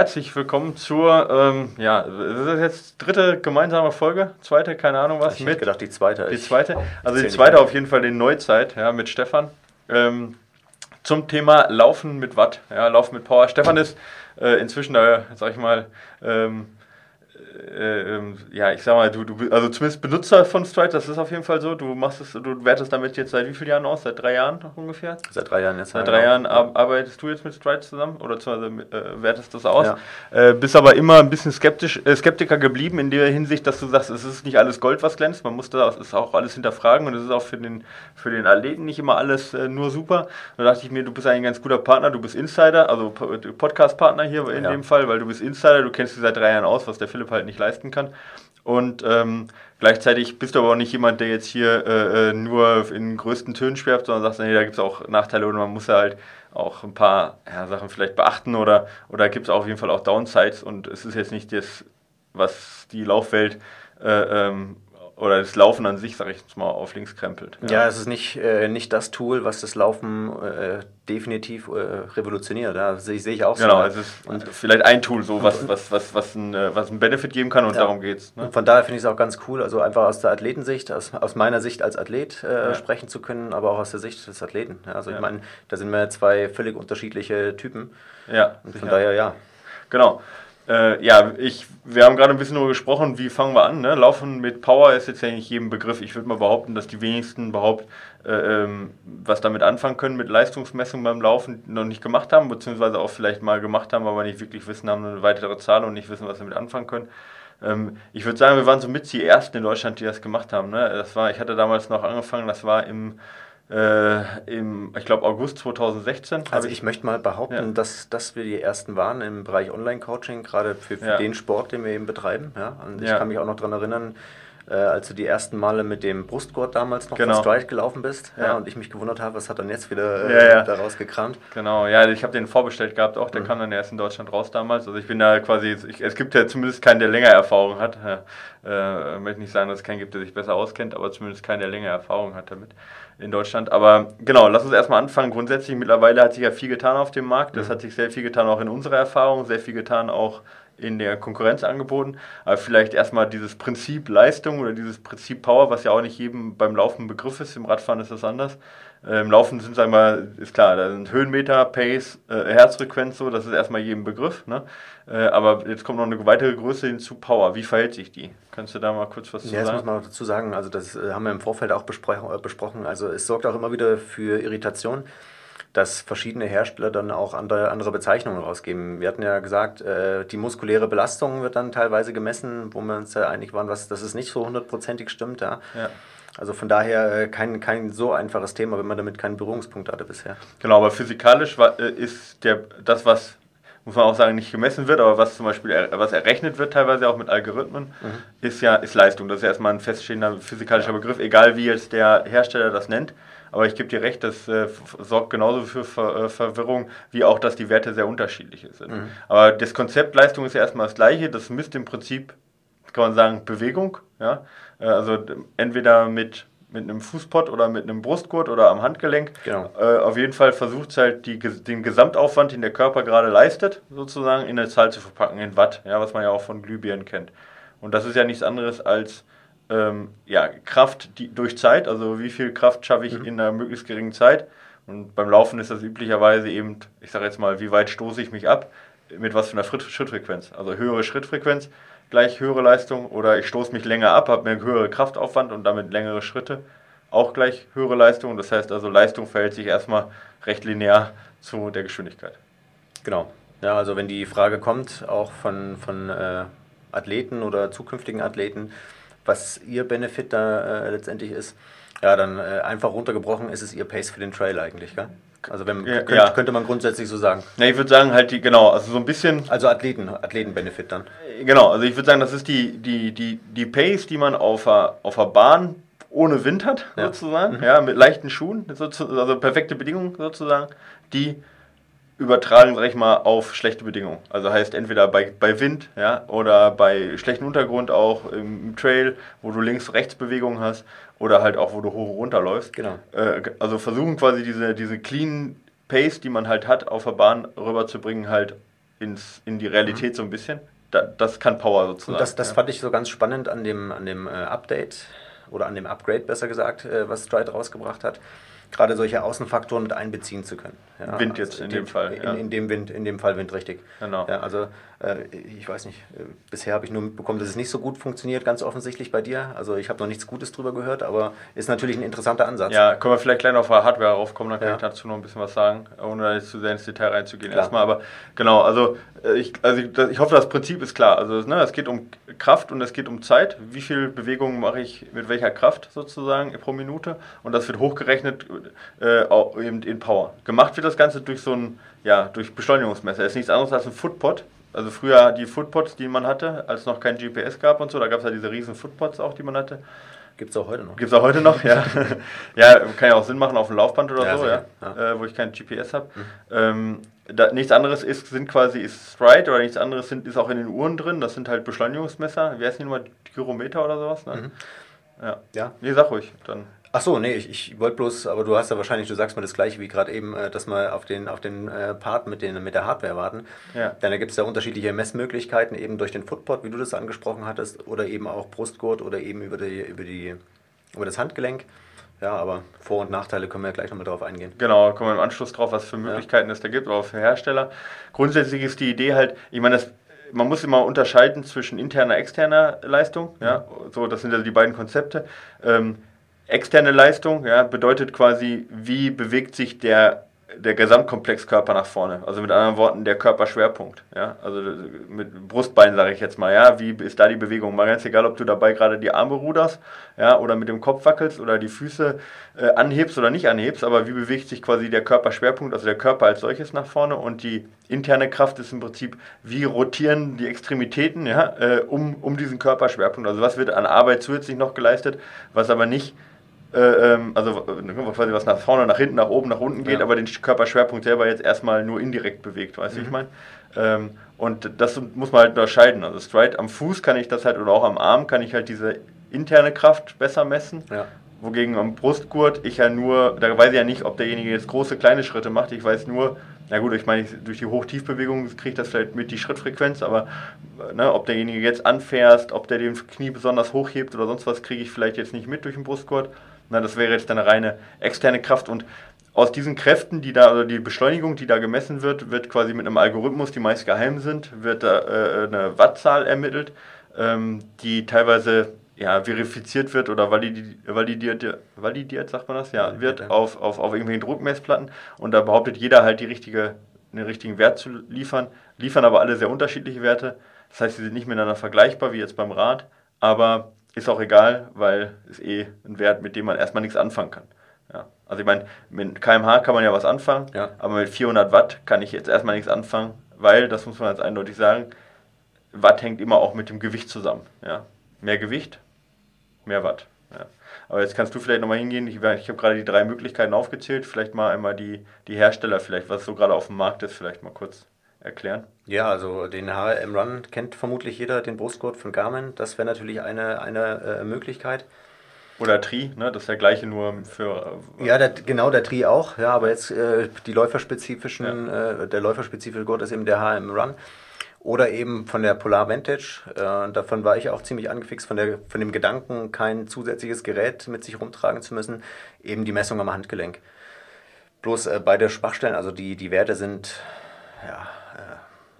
Herzlich willkommen zur, ähm, ja, das ist jetzt dritte gemeinsame Folge, zweite, keine Ahnung was. Ich hätte gedacht, die zweite. Die zweite, also die zweite auf jeden Fall in Neuzeit, ja, mit Stefan. Ähm, zum Thema Laufen mit Watt, ja, Laufen mit Power. Stefan ist äh, inzwischen da, sag ich mal, ähm, äh, ähm, ja, ich sag mal, du, du also zumindest Benutzer von Stride, das ist auf jeden Fall so. Du machst es, du wertest damit jetzt seit wie vielen Jahren aus? Seit drei Jahren ungefähr? Seit drei Jahren jetzt. Seit drei Jahren ja. arbeitest du jetzt mit Stride zusammen oder äh, wertest das aus? Ja. Äh, bist aber immer ein bisschen skeptisch, äh, Skeptiker geblieben in der Hinsicht, dass du sagst, es ist nicht alles Gold, was glänzt. Man muss das ist auch alles hinterfragen und es ist auch für den, für den Athleten nicht immer alles äh, nur super. Da dachte ich mir, du bist eigentlich ein ganz guter Partner, du bist Insider, also Podcast-Partner hier in ja. dem Fall, weil du bist Insider, du kennst dich seit drei Jahren aus, was der Philipp halt nicht leisten kann. Und ähm, gleichzeitig bist du aber auch nicht jemand, der jetzt hier äh, äh nur in größten Tönen schwärmt, sondern sagst, nee, da gibt es auch Nachteile und man muss ja halt auch ein paar ja, Sachen vielleicht beachten oder, oder gibt es auf jeden Fall auch Downsides und es ist jetzt nicht das, was die Laufwelt äh, ähm, oder das Laufen an sich, sage ich jetzt mal, auf links krempelt. Ja, ja es ist nicht, äh, nicht das Tool, was das Laufen äh, definitiv äh, revolutioniert. Ja, das sehe ich auch so. Genau, es ist und vielleicht ein Tool, so was, was, was, was, ein, äh, was einen Benefit geben kann und ja. darum geht es. Ne? Von daher finde ich es auch ganz cool, also einfach aus der Athletensicht, aus, aus meiner Sicht als Athlet äh, sprechen zu können, aber auch aus der Sicht des Athleten. Also ich meine, da sind wir zwei völlig unterschiedliche Typen. Ja. Und von daher ja. Genau. Äh, ja, ich, wir haben gerade ein bisschen darüber gesprochen, wie fangen wir an. Ne? Laufen mit Power ist jetzt ja nicht jedem Begriff. Ich würde mal behaupten, dass die wenigsten überhaupt äh, ähm, was damit anfangen können, mit Leistungsmessung beim Laufen noch nicht gemacht haben, beziehungsweise auch vielleicht mal gemacht haben, aber nicht wirklich wissen, haben eine weitere Zahl und nicht wissen, was damit anfangen können. Ähm, ich würde sagen, wir waren so mit die Ersten in Deutschland, die das gemacht haben. Ne? Das war, ich hatte damals noch angefangen, das war im äh, im, ich glaube, August 2016. Also ich, ich, möchte mal behaupten, ja. dass, dass wir die Ersten waren im Bereich Online-Coaching, gerade für, für ja. den Sport, den wir eben betreiben. Ja? Und ich kann mich auch noch daran erinnern, äh, als du die ersten Male mit dem Brustgurt damals noch genau. von Stride gelaufen bist ja. ja. und ich mich gewundert habe, was hat dann jetzt wieder äh, ja, ja. daraus gekramt. Genau, ja, ich habe den vorbestellt gehabt auch, der mhm. kam dann erst in Deutschland raus damals. Also ich bin da quasi, ich, es gibt ja zumindest keinen, der länger Erfahrung hat. Äh, möchte nicht sagen, dass es keinen gibt, der sich besser auskennt, aber zumindest keinen, der länger Erfahrung hat damit in Deutschland. Aber genau, lass uns erstmal anfangen. Grundsätzlich, mittlerweile hat sich ja viel getan auf dem Markt. Das mhm. hat sich sehr viel getan auch in unserer Erfahrung, sehr viel getan auch in der Konkurrenz angeboten. Aber vielleicht erstmal dieses Prinzip Leistung oder dieses Prinzip Power, was ja auch nicht jedem beim Laufen Begriff ist. Im Radfahren ist das anders. Äh, Im Laufen sind, sagen wir mal, ist klar, da sind Höhenmeter, Pace, äh, Herzfrequenz so, das ist erstmal jedem Begriff. Ne? Äh, aber jetzt kommt noch eine weitere Größe hinzu, Power. Wie verhält sich die? Kannst du da mal kurz was zu ja, sagen? Ja, das muss man dazu sagen. Also, das äh, haben wir im Vorfeld auch äh, besprochen. Also, es sorgt auch immer wieder für Irritation dass verschiedene Hersteller dann auch andere, andere Bezeichnungen rausgeben. Wir hatten ja gesagt, äh, die muskuläre Belastung wird dann teilweise gemessen, wo wir uns ja einig waren, was, dass es nicht so hundertprozentig stimmt. Ja. ja. Also von daher äh, kein, kein so einfaches Thema, wenn man damit keinen Berührungspunkt hatte bisher. Genau, aber physikalisch äh, ist der, das, was muss man auch sagen, nicht gemessen wird, aber was zum Beispiel er, was errechnet wird, teilweise auch mit Algorithmen, mhm. ist ja ist Leistung. Das ist erstmal ein feststehender physikalischer Begriff, egal wie jetzt der Hersteller das nennt. Aber ich gebe dir recht, das äh, sorgt genauso für Ver äh, Verwirrung, wie auch, dass die Werte sehr unterschiedlich sind. Mhm. Aber das Konzept Leistung ist ja erstmal das gleiche. Das misst im Prinzip, kann man sagen, Bewegung. Ja? Äh, also entweder mit, mit einem Fußpott oder mit einem Brustgurt oder am Handgelenk. Genau. Äh, auf jeden Fall versucht es halt, die, den Gesamtaufwand, den der Körper gerade leistet, sozusagen in eine Zahl zu verpacken, in Watt, ja, was man ja auch von Glühbirnen kennt. Und das ist ja nichts anderes als ähm, ja, Kraft die, durch Zeit, also wie viel Kraft schaffe ich mhm. in einer möglichst geringen Zeit. Und beim Laufen ist das üblicherweise eben, ich sage jetzt mal, wie weit stoße ich mich ab, mit was für einer Schrittfrequenz. Also höhere Schrittfrequenz gleich höhere Leistung oder ich stoße mich länger ab, habe mehr höhere Kraftaufwand und damit längere Schritte, auch gleich höhere Leistung. Das heißt also, Leistung verhält sich erstmal recht linear zu der Geschwindigkeit. Genau. Ja, also wenn die Frage kommt, auch von, von äh, Athleten oder zukünftigen Athleten, was ihr Benefit da äh, letztendlich ist. Ja, dann äh, einfach runtergebrochen ist es ihr Pace für den Trail eigentlich, gell? Also wenn, ja, könnte, ja. könnte man grundsätzlich so sagen. Ja, ich würde sagen halt die, genau, also so ein bisschen. Also Athleten, Athleten-Benefit dann. Genau, also ich würde sagen, das ist die, die, die, die Pace, die man auf der, auf der Bahn ohne Wind hat, ja. sozusagen, mhm. ja, mit leichten Schuhen, also perfekte Bedingungen sozusagen, die übertragen, sag ich mal, auf schlechte Bedingungen. Also heißt entweder bei, bei Wind ja, oder bei schlechtem Untergrund auch im Trail, wo du Links-Rechts-Bewegungen hast oder halt auch, wo du hoch und runter läufst. Genau. Äh, also versuchen quasi diese, diese clean Pace, die man halt hat, auf der Bahn rüberzubringen, halt ins, in die Realität mhm. so ein bisschen. Da, das kann Power sozusagen. Und das, das ja. fand ich so ganz spannend an dem, an dem äh, Update oder an dem Upgrade besser gesagt, äh, was Stride rausgebracht hat gerade solche Außenfaktoren mit einbeziehen zu können. Ja, Wind jetzt also in, in, dem Fall. In, in, dem Wind, in dem Fall Wind, richtig. Genau. Ja, also ich weiß nicht, äh, bisher habe ich nur mitbekommen, dass es nicht so gut funktioniert, ganz offensichtlich bei dir. Also ich habe noch nichts Gutes drüber gehört, aber ist natürlich ein interessanter Ansatz. Ja, können wir vielleicht gleich noch auf Hardware raufkommen, dann kann ja. ich dazu noch ein bisschen was sagen, ohne jetzt zu sehr ins Detail reinzugehen Klar. erstmal. Aber genau, also äh, ich, also ich, hoffe, das Prinzip ist klar. Also ne, es geht um Kraft und es geht um Zeit. Wie viel Bewegung mache ich mit welcher Kraft sozusagen pro Minute? Und das wird hochgerechnet äh, eben in Power. Gemacht wird das Ganze durch so ein, ja, durch Beschleunigungsmesser. Das ist nichts anderes als ein Footpod. Also früher die Footpods, die man hatte, als es noch kein GPS gab und so, da gab es ja diese riesen Footpods auch, die man hatte. Gibt es auch heute noch. Gibt es auch heute noch, ja. ja, kann ja auch Sinn machen auf dem Laufband oder ja, so, ja, ja. Äh, wo ich kein GPS habe. Mhm. Ähm, da, nichts anderes ist, sind quasi ist Stride oder nichts anderes sind, ist auch in den Uhren drin. Das sind halt Beschleunigungsmesser. Wie heißt die Nummer? Gyrometer oder sowas? Ne? Mhm. Ja. ja. Nee, sag ruhig. Dann. Ach so, nee, ich, ich wollte bloß, aber du hast ja wahrscheinlich, du sagst mir das gleiche wie gerade eben, äh, dass wir auf den, auf den äh, Part mit, den, mit der Hardware warten. Ja. Denn da gibt es ja unterschiedliche Messmöglichkeiten, eben durch den Footpod, wie du das angesprochen hattest, oder eben auch Brustgurt oder eben über, die, über, die, über das Handgelenk. Ja, aber Vor- und Nachteile können wir ja gleich nochmal drauf eingehen. Genau, kommen wir im Anschluss drauf, was für Möglichkeiten ja. es da gibt, auch für Hersteller. Grundsätzlich ist die Idee halt, ich meine, das man muss immer unterscheiden zwischen interner und externer Leistung. Ja? So, das sind ja die beiden Konzepte. Ähm, externe Leistung ja, bedeutet quasi, wie bewegt sich der der Gesamtkomplexkörper nach vorne. Also mit anderen Worten, der Körperschwerpunkt. Ja? Also mit Brustbein sage ich jetzt mal, ja, wie ist da die Bewegung? Mal ganz egal, ob du dabei gerade die Arme ruderst, ja, oder mit dem Kopf wackelst oder die Füße äh, anhebst oder nicht anhebst, aber wie bewegt sich quasi der Körperschwerpunkt, also der Körper als solches nach vorne und die interne Kraft ist im Prinzip, wie rotieren die Extremitäten, ja, äh, um, um diesen Körperschwerpunkt. Also was wird an Arbeit zusätzlich noch geleistet, was aber nicht äh, ähm, also quasi was nach vorne, nach hinten, nach oben, nach unten geht, ja. aber den Körperschwerpunkt selber jetzt erstmal nur indirekt bewegt, weißt du, mhm. ich meine? Ähm, und das muss man halt unterscheiden. Also straight am Fuß kann ich das halt, oder auch am Arm kann ich halt diese interne Kraft besser messen. Ja. Wogegen am Brustgurt ich ja nur, da weiß ich ja nicht, ob derjenige jetzt große, kleine Schritte macht. Ich weiß nur, na gut, ich meine, durch die Hoch-Tief-Bewegung kriege ich das vielleicht mit die Schrittfrequenz, aber ne, ob derjenige jetzt anfährst, ob der den Knie besonders hochhebt oder sonst was, kriege ich vielleicht jetzt nicht mit durch den Brustgurt. Na, das wäre jetzt eine reine externe Kraft und aus diesen Kräften, die da, also die Beschleunigung, die da gemessen wird, wird quasi mit einem Algorithmus, die meist geheim sind, wird da äh, eine Wattzahl ermittelt, ähm, die teilweise ja, verifiziert wird oder validiert, validiert, validiert, sagt man das? Ja, wird auf, auf, auf irgendwelchen Druckmessplatten und da behauptet jeder halt die richtige, den richtigen Wert zu liefern, liefern aber alle sehr unterschiedliche Werte. Das heißt, sie sind nicht miteinander vergleichbar wie jetzt beim Rad, aber ist auch egal, weil es eh ein Wert, mit dem man erstmal nichts anfangen kann. Ja. Also ich meine, mit kmh kann man ja was anfangen, ja. aber mit 400 Watt kann ich jetzt erstmal nichts anfangen, weil, das muss man jetzt eindeutig sagen, Watt hängt immer auch mit dem Gewicht zusammen. Ja. Mehr Gewicht, mehr Watt. Ja. Aber jetzt kannst du vielleicht nochmal hingehen, ich, ich habe gerade die drei Möglichkeiten aufgezählt, vielleicht mal einmal die, die Hersteller vielleicht, was so gerade auf dem Markt ist, vielleicht mal kurz erklären? Ja, also den HRM Run kennt vermutlich jeder, den Brustgurt von Garmin. Das wäre natürlich eine, eine äh, Möglichkeit. Oder Tri, ne? das ist der gleiche nur für. Äh, ja, der, genau, der Tri auch, ja, aber jetzt äh, die läuferspezifischen, ja. äh, der läuferspezifische Gurt ist eben der HRM Run. Oder eben von der Polar Vantage. Äh, davon war ich auch ziemlich angefixt, von, der, von dem Gedanken, kein zusätzliches Gerät mit sich rumtragen zu müssen. Eben die Messung am Handgelenk. Bloß äh, beide Schwachstellen, also die, die Werte sind ja,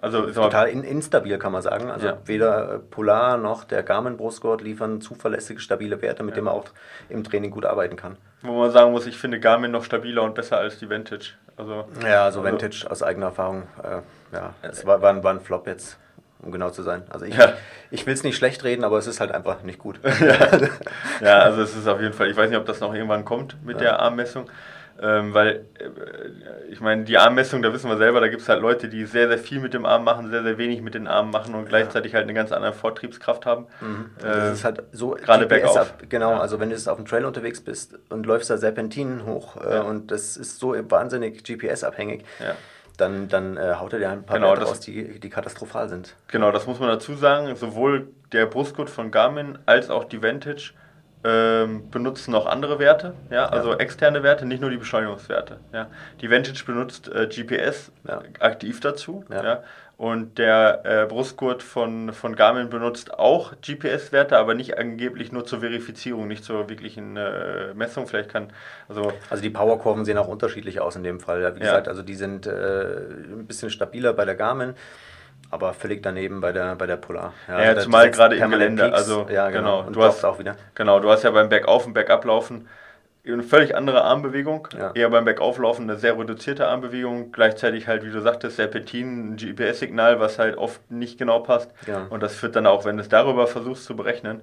also total in, instabil, kann man sagen. Also ja. weder Polar noch der Garmin-Brustgurt liefern zuverlässige, stabile Werte, mit ja. denen man auch im Training gut arbeiten kann. Wo man sagen muss, ich finde Garmin noch stabiler und besser als die Vantage. Also, ja, also, also Vantage aus eigener Erfahrung, äh, ja, es war, war, ein, war ein Flop jetzt um genau zu sein. Also ich, ja. ich will es nicht schlecht reden, aber es ist halt einfach nicht gut. ja. ja. also es ist auf jeden Fall, ich weiß nicht, ob das noch irgendwann kommt mit ja. der Armmessung. Ähm, weil, äh, ich meine, die Armmessung, da wissen wir selber, da gibt es halt Leute, die sehr, sehr viel mit dem Arm machen, sehr, sehr wenig mit den Armen machen und gleichzeitig halt eine ganz andere Vortriebskraft haben. Mhm. Äh, das ist halt so gerade bergauf. Ab, genau, ja. also wenn du jetzt auf dem Trail unterwegs bist und läufst da Serpentinen hoch äh, ja. und das ist so wahnsinnig GPS-abhängig. Ja dann, dann äh, haut er dir ein paar genau, Werte raus, die, die katastrophal sind. Genau, das muss man dazu sagen. Sowohl der Brustgurt von Garmin als auch die Vantage ähm, benutzen noch andere Werte, ja, also ja. externe Werte, nicht nur die Beschleunigungswerte. Ja. Die Vantage benutzt äh, GPS ja. aktiv dazu, ja. Und der äh, Brustgurt von, von Garmin benutzt auch GPS-Werte, aber nicht angeblich nur zur Verifizierung, nicht zur wirklichen äh, Messung. Vielleicht kann also also die Powerkurven sehen auch unterschiedlich aus in dem Fall. Wie gesagt, also die sind äh, ein bisschen stabiler bei der Garmin aber völlig daneben bei der, bei der Polar. Ja, ja zumal gerade im Gelände. Peaks, also, ja, genau. genau. Und du hast auch wieder. Genau, du hast ja beim Bergauf- und Bergablaufen eine völlig andere Armbewegung. Ja. Eher beim Bergauflaufen eine sehr reduzierte Armbewegung. Gleichzeitig halt, wie du sagtest, Serpentin, ein GPS-Signal, was halt oft nicht genau passt. Ja. Und das führt dann auch, wenn du es darüber versuchst zu berechnen,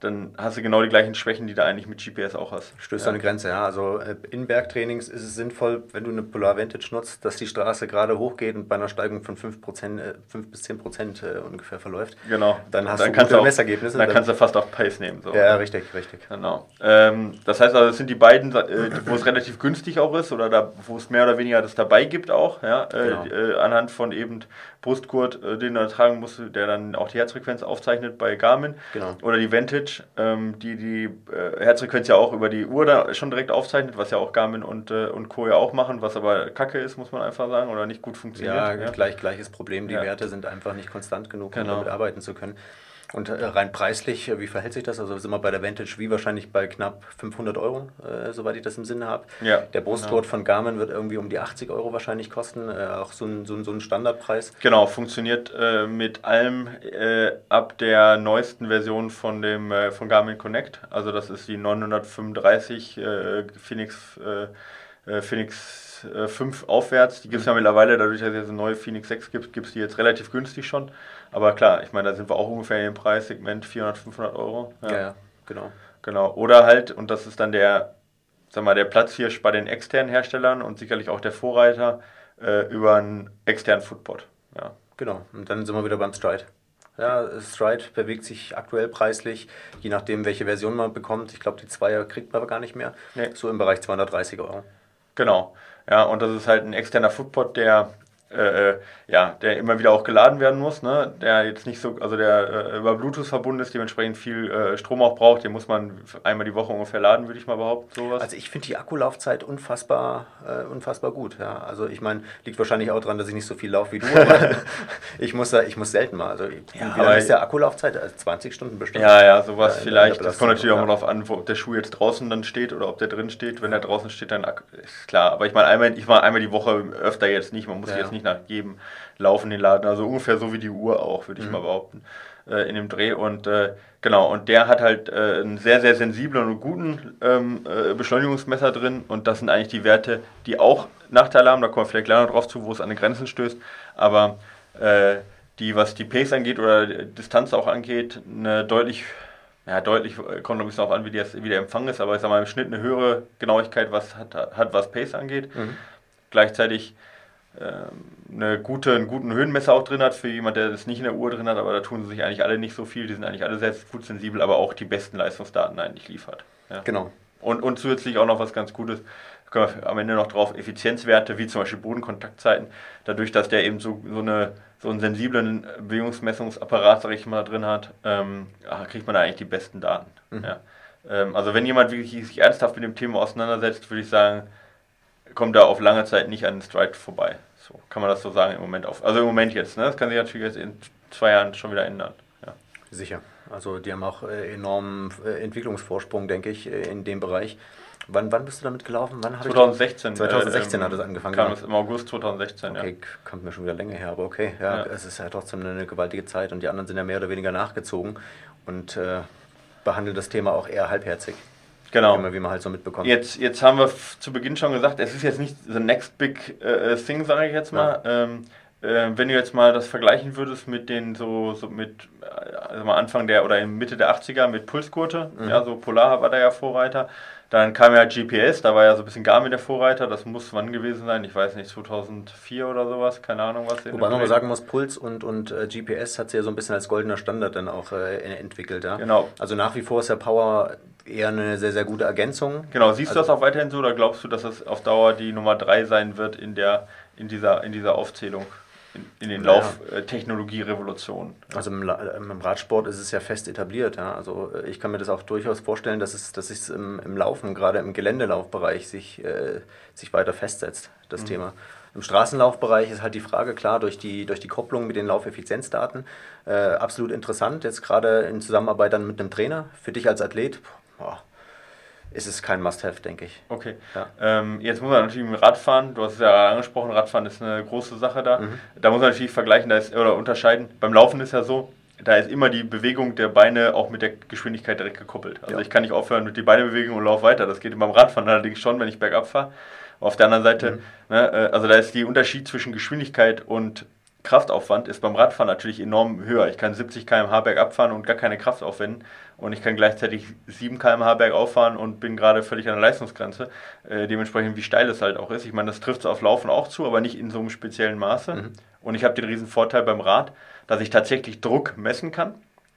dann hast du genau die gleichen Schwächen, die du eigentlich mit GPS auch hast. Stößt ja. an eine Grenze, ja. Also äh, in Bergtrainings ist es sinnvoll, wenn du eine Polar Vantage nutzt, dass die Straße gerade hochgeht und bei einer Steigung von 5%, 5 äh, bis 10 Prozent äh, ungefähr verläuft. Genau. Dann hast dann du gute Messergebnisse. Dann, dann, kannst du fast auf Pace nehmen. So. Ja, richtig, richtig. Genau. Ähm, das heißt also, es sind die beiden, äh, wo es relativ günstig auch ist oder da, wo es mehr oder weniger das dabei gibt auch, ja, genau. äh, anhand von eben Brustgurt, den du tragen musst, der dann auch die Herzfrequenz aufzeichnet bei Garmin. Genau. Oder die Vantage, ähm, die die die äh, Herzfrequenz ja auch über die Uhr da schon direkt aufzeichnet, was ja auch Garmin und, äh, und Co. ja auch machen, was aber kacke ist, muss man einfach sagen, oder nicht gut funktioniert. Ja, ja. Gleich, gleiches Problem. Die ja. Werte sind einfach nicht konstant genug, um genau. damit arbeiten zu können. Und äh, rein preislich, äh, wie verhält sich das? Also sind wir bei der Vantage wie wahrscheinlich bei knapp 500 Euro, äh, soweit ich das im Sinne habe. Ja, der Brustgurt genau. von Garmin wird irgendwie um die 80 Euro wahrscheinlich kosten, äh, auch so ein, so, ein, so ein Standardpreis. Genau, funktioniert äh, mit allem äh, ab der neuesten Version von dem von Garmin Connect. Also das ist die 935 Phoenix, Phoenix 5 aufwärts. Die gibt es ja mittlerweile, dadurch, dass es jetzt eine neue Phoenix 6 gibt, gibt es die jetzt relativ günstig schon. Aber klar, ich meine, da sind wir auch ungefähr im Preissegment 400, 500 Euro. Ja. ja, genau. Genau. Oder halt, und das ist dann der, sag mal, der Platzhirsch bei den externen Herstellern und sicherlich auch der Vorreiter äh, über einen externen Footpod. Ja. Genau. Und dann sind wir wieder beim Stride. Ja, Stride bewegt sich aktuell preislich, je nachdem, welche Version man bekommt. Ich glaube, die Zweier kriegt man aber gar nicht mehr. Nee. So im Bereich 230 Euro. Genau. Ja, und das ist halt ein externer Footpod, der äh, äh, ja, der immer wieder auch geladen werden muss, ne? der jetzt nicht so, also der äh, über Bluetooth verbunden ist, dementsprechend viel äh, Strom auch braucht, den muss man einmal die Woche ungefähr laden, würde ich mal behaupten, sowas. Also ich finde die Akkulaufzeit unfassbar, äh, unfassbar gut, ja. Also ich meine, liegt wahrscheinlich auch daran, dass ich nicht so viel laufe wie du, aber ich muss ich muss selten mal. Also ja, wie lange ist der Akkulaufzeit? 20 Stunden bestimmt. Ja, ja, sowas vielleicht. Das kommt natürlich auch mal darauf an, ob der Schuh jetzt draußen dann steht oder ob der drin steht. Wenn der draußen steht, dann ist klar. Aber ich meine, einmal, ich mache einmal die Woche öfter jetzt nicht, man muss ja. jetzt nicht nicht nach jedem Laufen den Laden. Also ungefähr so wie die Uhr auch, würde ich mhm. mal behaupten, äh, in dem Dreh. Und äh, genau, und der hat halt äh, einen sehr, sehr sensiblen und guten ähm, äh, Beschleunigungsmesser drin. Und das sind eigentlich die Werte, die auch Nachteile haben. Da kommen wir vielleicht gleich noch drauf zu, wo es an die Grenzen stößt. Aber äh, die, was die Pace angeht oder Distanz auch angeht, eine deutlich ja, deutlich, äh, kommt ein bisschen darauf an, wie, das, wie der Empfang ist, aber ich sag mal, im Schnitt eine höhere Genauigkeit, was hat, hat was Pace angeht. Mhm. Gleichzeitig eine gute, einen guten Höhenmesser auch drin hat, für jemand, der das nicht in der Uhr drin hat, aber da tun sie sich eigentlich alle nicht so viel, die sind eigentlich alle sehr gut sensibel, aber auch die besten Leistungsdaten eigentlich liefert. Ja. Genau. Und, und zusätzlich auch noch was ganz Gutes, können wir am Ende noch drauf, Effizienzwerte, wie zum Beispiel Bodenkontaktzeiten, dadurch, dass der eben so, so, eine, so einen sensiblen Bewegungsmessungsapparat, sag ich mal, drin hat, ähm, kriegt man da eigentlich die besten Daten. Mhm. Ja. Ähm, also wenn jemand wirklich sich ernsthaft mit dem Thema auseinandersetzt, würde ich sagen, kommt da auf lange Zeit nicht an den Stride vorbei. So kann man das so sagen im Moment auf. Also im Moment jetzt, ne? Das kann sich natürlich jetzt in zwei Jahren schon wieder ändern. Ja. Sicher. Also die haben auch äh, enormen äh, Entwicklungsvorsprung, denke ich, äh, in dem Bereich. Wann, wann bist du damit gelaufen? Wann 2016. 2016 äh, hat es angefangen. Kam es im August 2016, okay, ja. kommt mir schon wieder länger her, aber okay. Ja, ja, es ist ja trotzdem eine gewaltige Zeit und die anderen sind ja mehr oder weniger nachgezogen und äh, behandeln das Thema auch eher halbherzig. Genau. Immer, wie man halt so mitbekommt. Jetzt, jetzt haben wir zu Beginn schon gesagt, es ist jetzt nicht the next big uh, thing, sage ich jetzt mal. Ja. Ähm, äh, wenn du jetzt mal das vergleichen würdest mit den so, so mit also mal Anfang der oder Mitte der 80er mit Pulsgurte, mhm. ja, so Polar war da ja Vorreiter. Dann kam ja GPS, da war ja so ein bisschen Garmin der Vorreiter, das muss wann gewesen sein, ich weiß nicht, 2004 oder sowas, keine Ahnung was. Wobei man mal sagen muss, Puls und, und äh, GPS hat sich ja so ein bisschen als goldener Standard dann auch äh, entwickelt. Ja? Genau. Also nach wie vor ist ja Power eher eine sehr, sehr gute Ergänzung. Genau, siehst also, du das auch weiterhin so oder glaubst du, dass das auf Dauer die Nummer 3 sein wird in, der, in, dieser, in dieser Aufzählung? In, in den Lauftechnologie-Revolutionen. Also im, im, Radsport ist es ja fest etabliert. Ja. Also äh, ich kann mir das auch durchaus vorstellen, dass es, dass es im, im Laufen, gerade im Geländelaufbereich, sich, äh, sich weiter festsetzt, das mhm. Thema. Im Straßenlaufbereich ist halt die Frage, klar, durch die, durch die Kopplung mit den Laufeffizienzdaten, äh, absolut interessant. Jetzt gerade in Zusammenarbeit dann mit einem Trainer. Für dich als Athlet, boah, ist es kein Must-Have, denke ich. Okay. Ja. Ähm, jetzt muss man natürlich mit Radfahren, du hast es ja angesprochen, Radfahren ist eine große Sache da. Mhm. Da muss man natürlich vergleichen da ist, oder unterscheiden. Beim Laufen ist ja so, da ist immer die Bewegung der Beine auch mit der Geschwindigkeit direkt gekoppelt. Also ja. ich kann nicht aufhören mit die Beinebewegung und laufe weiter. Das geht beim Radfahren allerdings schon, wenn ich bergab fahre. Auf der anderen Seite, mhm. ne, äh, also da ist die Unterschied zwischen Geschwindigkeit und Kraftaufwand ist beim Radfahren natürlich enorm höher. Ich kann 70 km/h bergab fahren und gar keine Kraft aufwenden und ich kann gleichzeitig 7 km/h bergauf fahren und bin gerade völlig an der Leistungsgrenze. Äh, dementsprechend, wie steil es halt auch ist. Ich meine, das trifft es auf Laufen auch zu, aber nicht in so einem speziellen Maße. Mhm. Und ich habe den riesen Vorteil beim Rad, dass ich tatsächlich Druck messen kann.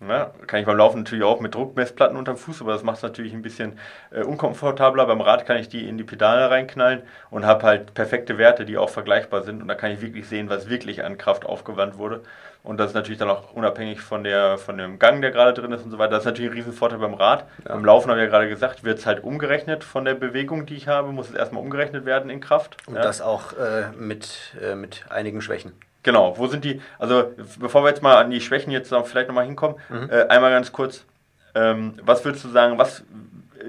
Ja, kann ich beim Laufen natürlich auch mit Druckmessplatten unterm Fuß, aber das macht es natürlich ein bisschen äh, unkomfortabler. Beim Rad kann ich die in die Pedale reinknallen und habe halt perfekte Werte, die auch vergleichbar sind. Und da kann ich wirklich sehen, was wirklich an Kraft aufgewandt wurde. Und das ist natürlich dann auch unabhängig von, der, von dem Gang, der gerade drin ist und so weiter. Das ist natürlich ein Riesenvorteil beim Rad. Ja. Beim Laufen habe ich ja gerade gesagt, wird es halt umgerechnet von der Bewegung, die ich habe, muss es erstmal umgerechnet werden in Kraft. Und ja. das auch äh, mit, äh, mit einigen Schwächen. Genau, wo sind die, also bevor wir jetzt mal an die Schwächen jetzt vielleicht nochmal hinkommen, mhm. äh, einmal ganz kurz, ähm, was würdest du sagen, was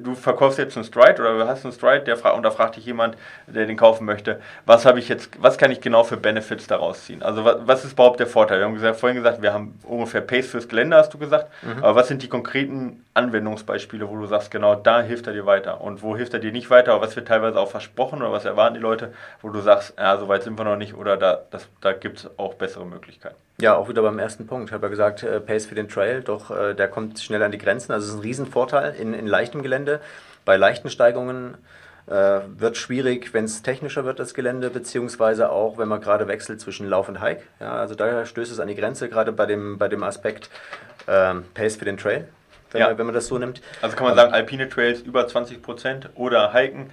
du verkaufst jetzt einen Stride oder hast einen Stride, der und da fragt dich jemand, der den kaufen möchte, was habe ich jetzt, was kann ich genau für Benefits daraus ziehen? Also was, was ist überhaupt der Vorteil? Wir haben gesagt, vorhin gesagt, wir haben ungefähr Pace fürs Gelände, hast du gesagt. Mhm. Aber was sind die konkreten Anwendungsbeispiele, wo du sagst, genau da hilft er dir weiter? Und wo hilft er dir nicht weiter? Was wird teilweise auch versprochen oder was erwarten die Leute, wo du sagst, ja, so weit sind wir noch nicht oder da, da gibt es auch bessere Möglichkeiten? Ja, auch wieder beim ersten Punkt. Ich habe ja gesagt, äh, Pace für den Trail, doch äh, der kommt schnell an die Grenzen. Also es ist ein Riesenvorteil in, in leichtem Gelände. Bei leichten Steigungen äh, wird schwierig, wenn es technischer wird, das Gelände, beziehungsweise auch, wenn man gerade wechselt zwischen Lauf und Hike. Ja, also da stößt es an die Grenze, gerade bei dem, bei dem Aspekt äh, Pace für den Trail, wenn, ja. man, wenn man das so nimmt. Also kann man sagen, alpine Trails über 20% oder Hiken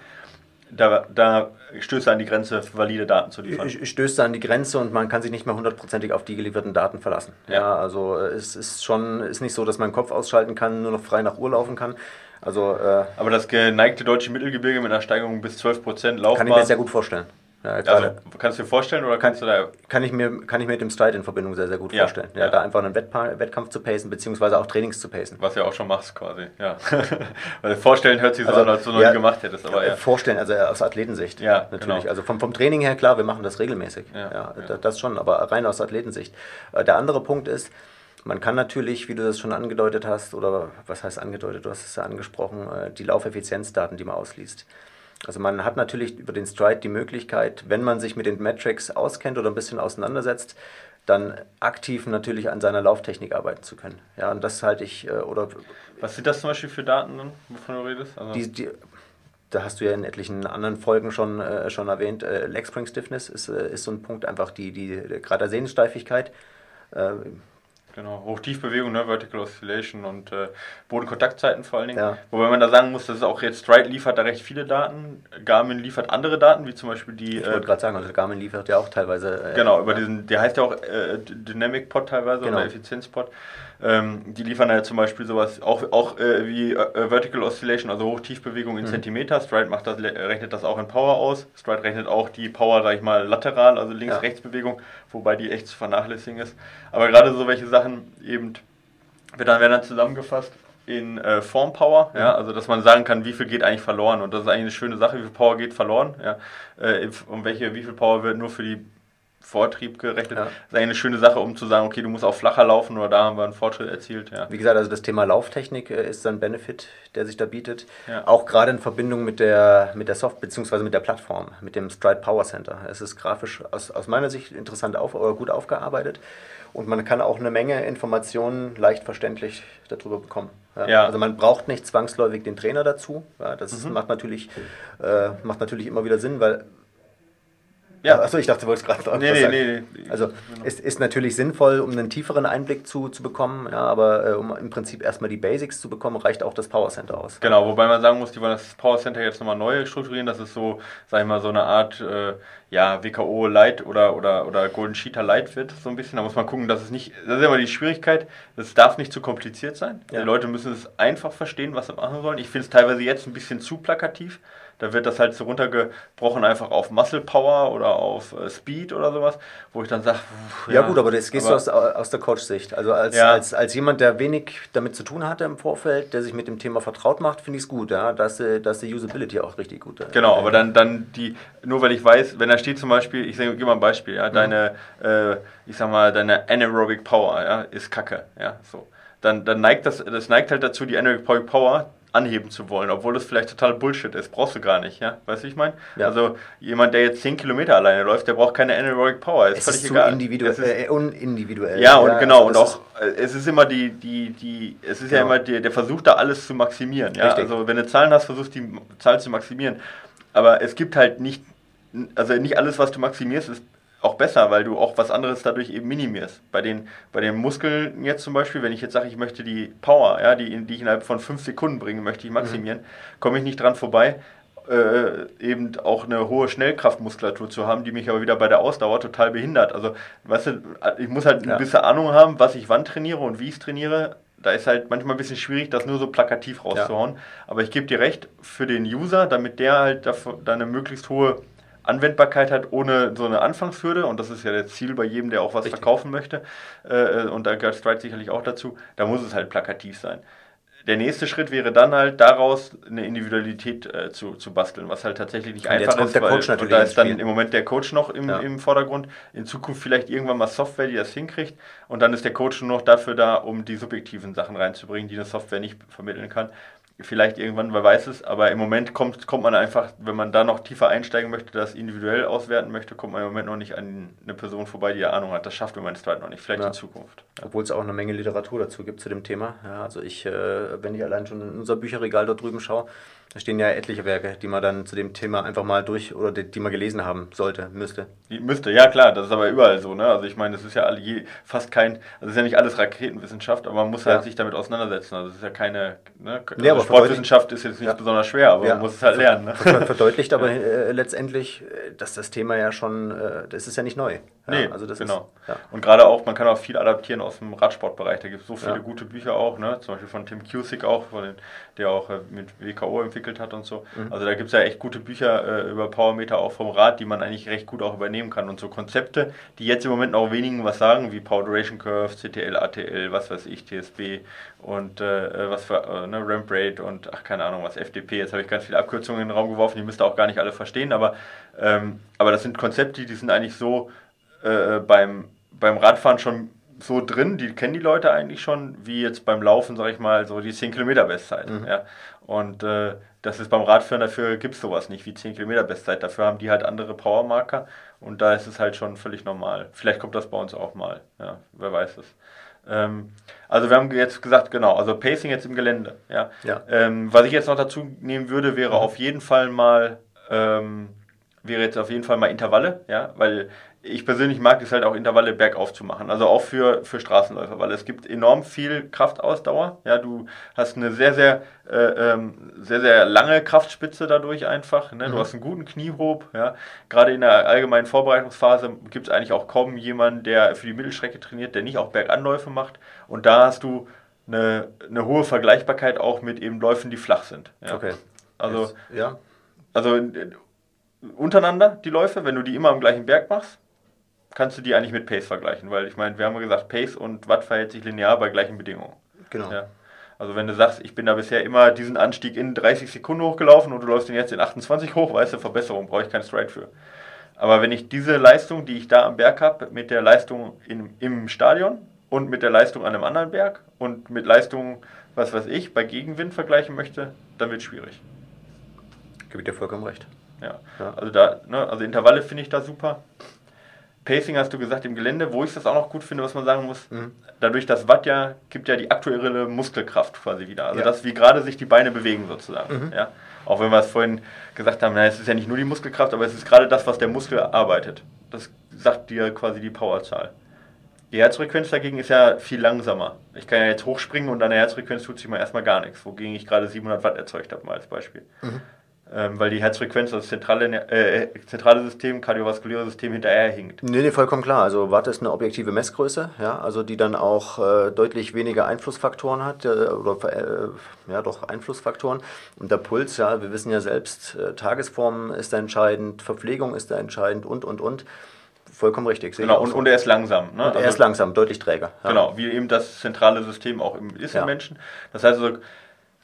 da, da stößt er an die Grenze, valide Daten zu liefern. Stößt er an die Grenze und man kann sich nicht mehr hundertprozentig auf die gelieferten Daten verlassen. Ja. ja. also äh, es ist schon, ist nicht so, dass man den Kopf ausschalten kann, nur noch frei nach Uhr laufen kann. Also, äh, Aber das geneigte deutsche Mittelgebirge mit einer Steigerung bis 12% laufbar... Kann ich mir sehr gut vorstellen. Ja, also, kannst du dir vorstellen oder kannst du da. Kann ich mir, kann ich mir mit dem Stride in Verbindung sehr, sehr gut ja, vorstellen. Ja, ja, Da einfach einen Wettpa Wettkampf zu pacen, beziehungsweise auch Trainings zu pacen. Was du ja auch schon machst, quasi. Ja. Weil vorstellen hört sich so also, an, als du noch nie gemacht hättest. Aber ja. Vorstellen, also aus Athletensicht. Ja, natürlich. Genau. Also vom, vom Training her, klar, wir machen das regelmäßig. Ja, Das schon, aber rein aus Athletensicht. Äh, der andere Punkt ist, man kann natürlich, wie du das schon angedeutet hast, oder was heißt angedeutet, du hast es ja angesprochen, äh, die Laufeffizienzdaten, die man ausliest. Also man hat natürlich über den Stride die Möglichkeit, wenn man sich mit den Metrics auskennt oder ein bisschen auseinandersetzt, dann aktiv natürlich an seiner Lauftechnik arbeiten zu können. Ja, und das halte ich, äh, oder... Was sind das zum Beispiel für Daten, wovon du redest? Also die, die, da hast du ja in etlichen anderen Folgen schon, äh, schon erwähnt, äh, Leg Spring Stiffness ist, äh, ist so ein Punkt, einfach die, die gerade der Sehnensteifigkeit. Äh, Genau, Hochtiefbewegung, ne? Vertical Oscillation und äh, Bodenkontaktzeiten vor allen Dingen. Ja. Wobei man da sagen muss, dass auch jetzt Stride liefert da recht viele Daten. Garmin liefert andere Daten, wie zum Beispiel die. Ich wollte äh, gerade sagen, also Garmin liefert ja auch teilweise. Äh, genau, über ja. diesen, der heißt ja auch äh, Dynamic Pod teilweise genau. oder Effizienzpod. Ähm, die liefern ja zum Beispiel sowas auch, auch äh, wie äh, Vertical Oscillation, also Hoch-Tiefbewegung in mhm. Zentimeter. Stride macht das, rechnet das auch in Power aus. Stride rechnet auch die Power, sag ich mal, lateral, also Links-Rechts-Bewegung, wobei die echt zu vernachlässigen ist. Aber gerade so welche Sachen eben wird dann, werden dann zusammengefasst in äh, Formpower, ja, also dass man sagen kann, wie viel geht eigentlich verloren und das ist eigentlich eine schöne Sache, wie viel Power geht verloren, ja, äh, und welche, wie viel Power wird nur für die Vortrieb gerechnet. Ja. Das ist eine schöne Sache, um zu sagen, okay, du musst auch flacher laufen oder da haben wir einen Fortschritt erzielt. Ja. Wie gesagt, also das Thema Lauftechnik äh, ist ein Benefit, der sich da bietet. Ja. Auch gerade in Verbindung mit der, mit der Soft- bzw. mit der Plattform, mit dem Stride Power Center. Es ist grafisch aus, aus meiner Sicht interessant auf, oder gut aufgearbeitet und man kann auch eine Menge Informationen leicht verständlich darüber bekommen. Ja. Ja. Also man braucht nicht zwangsläufig den Trainer dazu. Ja, das mhm. macht, natürlich, äh, macht natürlich immer wieder Sinn, weil Ja. Achso, ich dachte, du wolltest gerade nee, nee, nee, nee, Also genau. es ist natürlich sinnvoll, um einen tieferen Einblick zu, zu bekommen, ja, aber äh, um im Prinzip erstmal die Basics zu bekommen, reicht auch das Power Center aus. Genau, wobei man sagen muss, die wollen das Power Center jetzt nochmal neu strukturieren. Das ist so, sag ich mal, so eine Art äh, ja, WKO Light oder, oder, oder Golden Cheetah Light wird, so ein bisschen. Da muss man gucken, dass es nicht, das ist immer die Schwierigkeit, es darf nicht zu kompliziert sein. Ja. Die Leute müssen es einfach verstehen, was sie machen sollen. Ich finde es teilweise jetzt ein bisschen zu plakativ. Da wird das halt so runtergebrochen einfach auf Muscle Power oder auf äh, Speed oder sowas, wo ich dann sage, ja, ja, gut, aber das gehst aber, du aus, aus der Coach-Sicht. Also als, ja. als, als jemand, der wenig damit zu tun hatte im Vorfeld, der sich mit dem Thema vertraut macht, finde ich es gut. Ja? Da, ist, da ist die Usability auch richtig gut. Genau, aber dann, dann die, nur weil ich weiß, wenn da steht zum Beispiel, ich gebe mal ein Beispiel, ja, mhm. deine, äh, ich sag mal, deine Anaerobic Power ja, ist kacke, ja, so. Dann, dann neigt das, das neigt halt dazu, die Anaerobic Power anheben zu wollen, obwohl das vielleicht total Bullshit ist. Brauchst du gar nicht, ja? Weißt du, ich meine? Ja. Also jemand, der jetzt 10 Kilometer alleine läuft, der braucht keine Anaerobic Power. Ist es völlig ist egal. Individuell, ist, äh, unindividuell. Ja, und ja, genau, und auch äh, es ist immer die, die, die, es ist genau. ja immer die, der Versuch, da alles zu maximieren. Ja? Richtig. Also wenn du Zahlen hast, versuchst die Zahl zu maximieren. Aber es gibt halt nicht, also nicht alles, was du maximierst, ist auch besser, weil du auch was anderes dadurch eben minimierst. Bei den, bei den Muskeln jetzt zum Beispiel, wenn ich jetzt sage, ich möchte die Power, ja, die, die ich innerhalb von fünf Sekunden bringen, möchte ich maximieren, mhm. komme ich nicht dran vorbei, äh, eben auch eine hohe Schnellkraftmuskulatur zu haben, die mich aber wieder bei der Ausdauer total behindert. Also, weißt du, ich muss halt ja. eine gewisse Ahnung haben, was ich wann trainiere und wie ich es trainiere. Da ist halt manchmal ein bisschen schwierig, das nur so plakativ rauszuhauen. Ja. Aber ich gebe dir recht, für den User, damit der halt dafür, da eine möglichst hohe Anwendbarkeit hat ohne so eine Anfangshürde und das ist ja das Ziel bei jedem, der auch was Richtig. verkaufen möchte äh, und da gehört Stride sicherlich auch dazu, da muss es halt plakativ sein. Der nächste Schritt wäre dann halt daraus eine Individualität äh, zu, zu basteln, was halt tatsächlich nicht und einfach ist, weil und da ist dann im Moment der Coach noch im, ja. im Vordergrund, in Zukunft vielleicht irgendwann mal Software, die das hinkriegt und dann ist der Coach nur noch dafür da, um die subjektiven Sachen reinzubringen, die eine Software nicht vermitteln kann vielleicht irgendwann, wer weiß es, aber im Moment kommt, kommt man einfach, wenn man da noch tiefer einsteigen möchte, das individuell auswerten möchte, kommt man im Moment noch nicht an eine Person vorbei, die Ahnung hat. Das schafft man Stride noch nicht, vielleicht ja. in Zukunft. Ja. Obwohl es auch eine Menge Literatur dazu gibt zu dem Thema. Ja, also ich, äh, wenn ich allein schon in unser Bücherregal dort drüben schaue, da stehen ja etliche Werke, die man dann zu dem Thema einfach mal durch oder die, die man gelesen haben sollte, müsste. Die müsste, ja klar, das ist aber überall so, ne? Also ich meine, das ist ja alle je, fast kein, also es ist ja nicht alles Raketenwissenschaft, aber man muss halt sich damit auseinandersetzen. Also es ist ja keine, ne? Also ja, Sportwissenschaft ist jetzt nicht ja. besonders schwer, aber ja. man muss es halt lernen. Ne? Das verdeutlicht aber äh, letztendlich, äh, dass das Thema ja schon, äh, das ist ja nicht neu. nee, also das genau. Ist, Und gerade auch, man kann auch viel adaptieren aus dem Radsportbereich. Da gibt es so viele gute Bücher auch, ne? Zum Beispiel von Tim Cusick auch, von den, der auch äh, mit WKO entwickelt hat und so. Mhm. Also da gibt es ja echt gute Bücher äh, über Powermeter auch vom Rad, die man eigentlich recht gut auch übernehmen kann. Und so Konzepte, die jetzt im Moment auch wenigen was sagen, wie Power Duration Curve, CTL, ATL, was weiß ich, TSB und äh, was für äh, ne, Ramp Rate und ach keine Ahnung was, FDP. Jetzt habe ich ganz viele Abkürzungen in den Raum geworfen, die müsst ihr auch gar nicht alle verstehen, aber, ähm, aber das sind Konzepte, die sind eigentlich so äh, beim, beim Radfahren schon so drin, die kennen die Leute eigentlich schon, wie jetzt beim Laufen, sage ich mal, so die 10 Kilometer Bestzeit. Mhm. Ja. Und äh, das ist beim Radfahren, dafür gibt es sowas nicht wie 10 Kilometer Bestzeit. Dafür haben die halt andere Powermarker und da ist es halt schon völlig normal. Vielleicht kommt das bei uns auch mal, ja, wer weiß es. Ähm, also wir haben jetzt gesagt, genau, also Pacing jetzt im Gelände. Ja. ja. Ähm, was ich jetzt noch dazu nehmen würde, wäre mhm. auf jeden Fall mal, ähm, wäre jetzt auf jeden Fall mal Intervalle, ja, weil ich persönlich mag es halt auch Intervalle bergauf zu machen, also auch für, für Straßenläufer, weil es gibt enorm viel Kraftausdauer. Ja, du hast eine sehr, sehr, äh, ähm, sehr, sehr lange Kraftspitze dadurch einfach. Ne? Du mhm. hast einen guten Kniehob. Ja? Gerade in der allgemeinen Vorbereitungsphase gibt es eigentlich auch kaum jemanden, der für die Mittelstrecke trainiert, der nicht auch Berganläufe macht. Und da hast du eine, eine hohe Vergleichbarkeit auch mit eben Läufen, die flach sind. Ja? Okay. Also, Jetzt, ja. also äh, untereinander die Läufe, wenn du die immer am gleichen Berg machst, kannst du die eigentlich mit Pace vergleichen, weil ich meine, wir haben ja gesagt, Pace und Watt verhält sich linear bei gleichen Bedingungen. Genau. Ja. Also wenn du sagst, ich bin da bisher immer diesen Anstieg in 30 Sekunden hochgelaufen und du läufst den jetzt in 28 hoch, weißt du, Verbesserung, brauche ich kein Stride für. Aber wenn ich diese Leistung, die ich da am Berg habe, mit der Leistung in, im Stadion und mit der Leistung an einem anderen Berg und mit Leistung, was weiß ich, bei Gegenwind vergleichen möchte, dann wird es schwierig. Gebe ich dir vollkommen recht. Ja. ja. Also da, ne, also Intervalle finde ich da super. Pacing hast du gesagt im Gelände, wo ich das auch noch gut finde, was man sagen muss, mhm. dadurch, dass Watt ja, gibt ja die aktuelle Muskelkraft quasi wieder. Also ja. das, wie gerade sich die Beine bewegen sozusagen. Mhm. Ja. Auch wenn wir es vorhin gesagt haben, na, es ist ja nicht nur die Muskelkraft, aber es ist gerade das, was der Muskel arbeitet. Das sagt dir quasi die Powerzahl. Die Herzfrequenz dagegen ist ja viel langsamer. Ich kann ja jetzt hochspringen und an der Herzfrequenz tut sich mal erstmal gar nichts, wogegen ich gerade 700 Watt erzeugt habe, mal als Beispiel. Mhm. Ähm, weil die Herzfrequenz, das zentrale, äh, zentrale System, kardiovaskuläre System hinterher hinkt. Nee, nee, vollkommen klar. Also Watt ist eine objektive Messgröße, ja, also die dann auch äh, deutlich weniger Einflussfaktoren hat, äh, oder ja doch Einflussfaktoren. Und der Puls, ja, wir wissen ja selbst, äh, Tagesform ist da entscheidend, Verpflegung ist da entscheidend und und und. Vollkommen richtig. Genau, und, so. und er ist langsam. Ne? Also, er ist langsam, deutlich träger. Ja. Genau, wie eben das zentrale System auch ist ja. im Menschen. Das heißt also,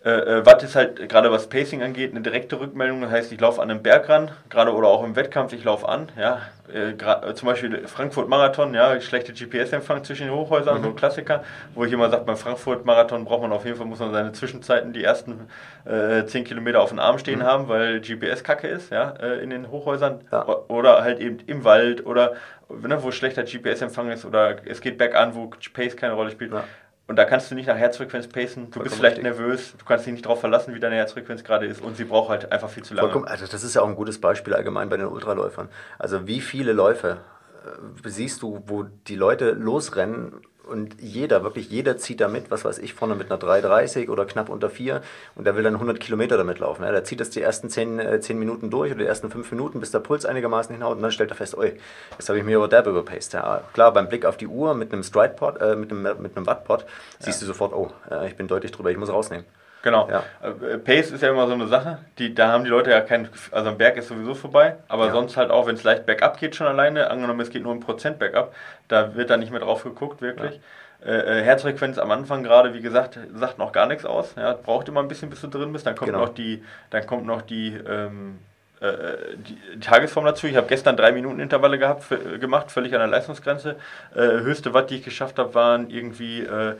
äh, äh, Watt ist halt gerade was Pacing angeht eine direkte Rückmeldung. Das heißt, ich laufe an einem Berg ran, gerade oder auch im Wettkampf, ich laufe an. Ja, äh, äh, zum Beispiel Frankfurt Marathon, ja, schlechte GPS-Empfang zwischen den Hochhäusern, mhm. so ein Klassiker, wo ich immer sage, beim Frankfurt Marathon braucht man auf jeden Fall, muss man seine Zwischenzeiten die ersten äh, 10 Kilometer auf den Arm stehen mhm. haben, weil GPS kacke ist, ja, äh, in den Hochhäusern. Ja. Oder halt eben im Wald oder ne, wo schlechter GPS-Empfang ist oder es geht bergan, wo Pace keine Rolle spielt. Ja. Und da kannst du nicht nach Herzfrequenz pacen. Du bist vielleicht richtig. nervös, du kannst dich nicht darauf verlassen, wie deine Herzfrequenz gerade ist. Und sie braucht halt einfach viel zu lange. Vollkommen, also das ist ja auch ein gutes Beispiel allgemein bei den Ultraläufern. Also wie viele Läufe äh, siehst du, wo die Leute losrennen und jeder, wirklich jeder zieht da mit, was weiß ich, vorne mit einer 3,30 oder knapp unter 4 und der will dann 100 Kilometer damit laufen. Ja, der zieht das die ersten 10, 10 äh, Minuten durch oder die ersten 5 Minuten, bis der Puls einigermaßen hinhaut und dann stellt er fest, oi, jetzt habe ich mir über Derb überpaced. Ja, klar, beim Blick auf die Uhr mit einem Stride-Pod, äh, mit einem, mit einem Wattpod, ja. siehst du sofort, oh, äh, ich bin deutlich drüber, ich muss rausnehmen. Genau. Ja. Äh, Pace ist ja immer so eine Sache, die, da haben die Leute ja kein, also ein Berg ist sowieso vorbei, aber ja. sonst halt auch, wenn es leicht bergab geht schon alleine, angenommen es geht nur ein Prozent bergab, da wird da nicht mehr drauf geguckt, wirklich. Ja. Äh, äh, Herzfrequenz am Anfang gerade, wie gesagt, sagt noch gar nichts aus. Ja, braucht immer ein bisschen, bis du drin bist. Dann kommt genau. noch die, dann kommt noch die, ähm, äh, die, die, Tagesform dazu. Ich habe gestern drei Minuten Intervalle gehabt, für, äh, gemacht, völlig an der Leistungsgrenze. Äh, höchste Watt, die ich geschafft habe, waren irgendwie äh,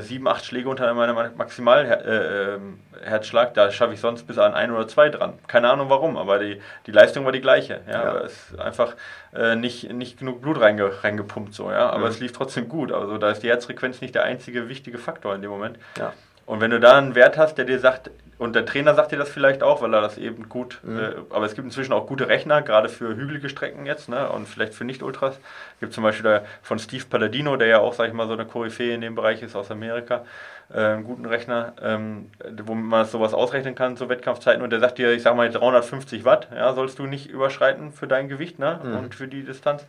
sieben, acht Schläge unter meinem Maximalherzschlag. Da schaffe ich sonst bis an ein oder zwei dran. Keine Ahnung warum, aber die, die Leistung war die gleiche. Ja, ja. es ist einfach äh, nicht, nicht genug Blut reinge, reingepumpt, so, ja. Aber mhm. es lief trotzdem gut. Also da ist die Herzfrequenz nicht der einzige wichtige Faktor in dem Moment. Ja. Und wenn du da einen Wert hast, der dir sagt, und der Trainer sagt dir das vielleicht auch, weil er das eben gut, mhm. äh, aber es gibt inzwischen auch gute Rechner, gerade für hügelige Strecken jetzt, ne, und vielleicht für Nicht-Ultras. Gibt zum Beispiel da von Steve Palladino, der ja auch, sag ich mal, so eine Koryphäe in dem Bereich ist aus Amerika, äh, einen guten Rechner, ähm, womit man sowas ausrechnen kann, so Wettkampfzeiten. Und der sagt dir, ich sag mal 350 Watt, ja, sollst du nicht überschreiten für dein Gewicht, ne, mhm. und für die Distanz.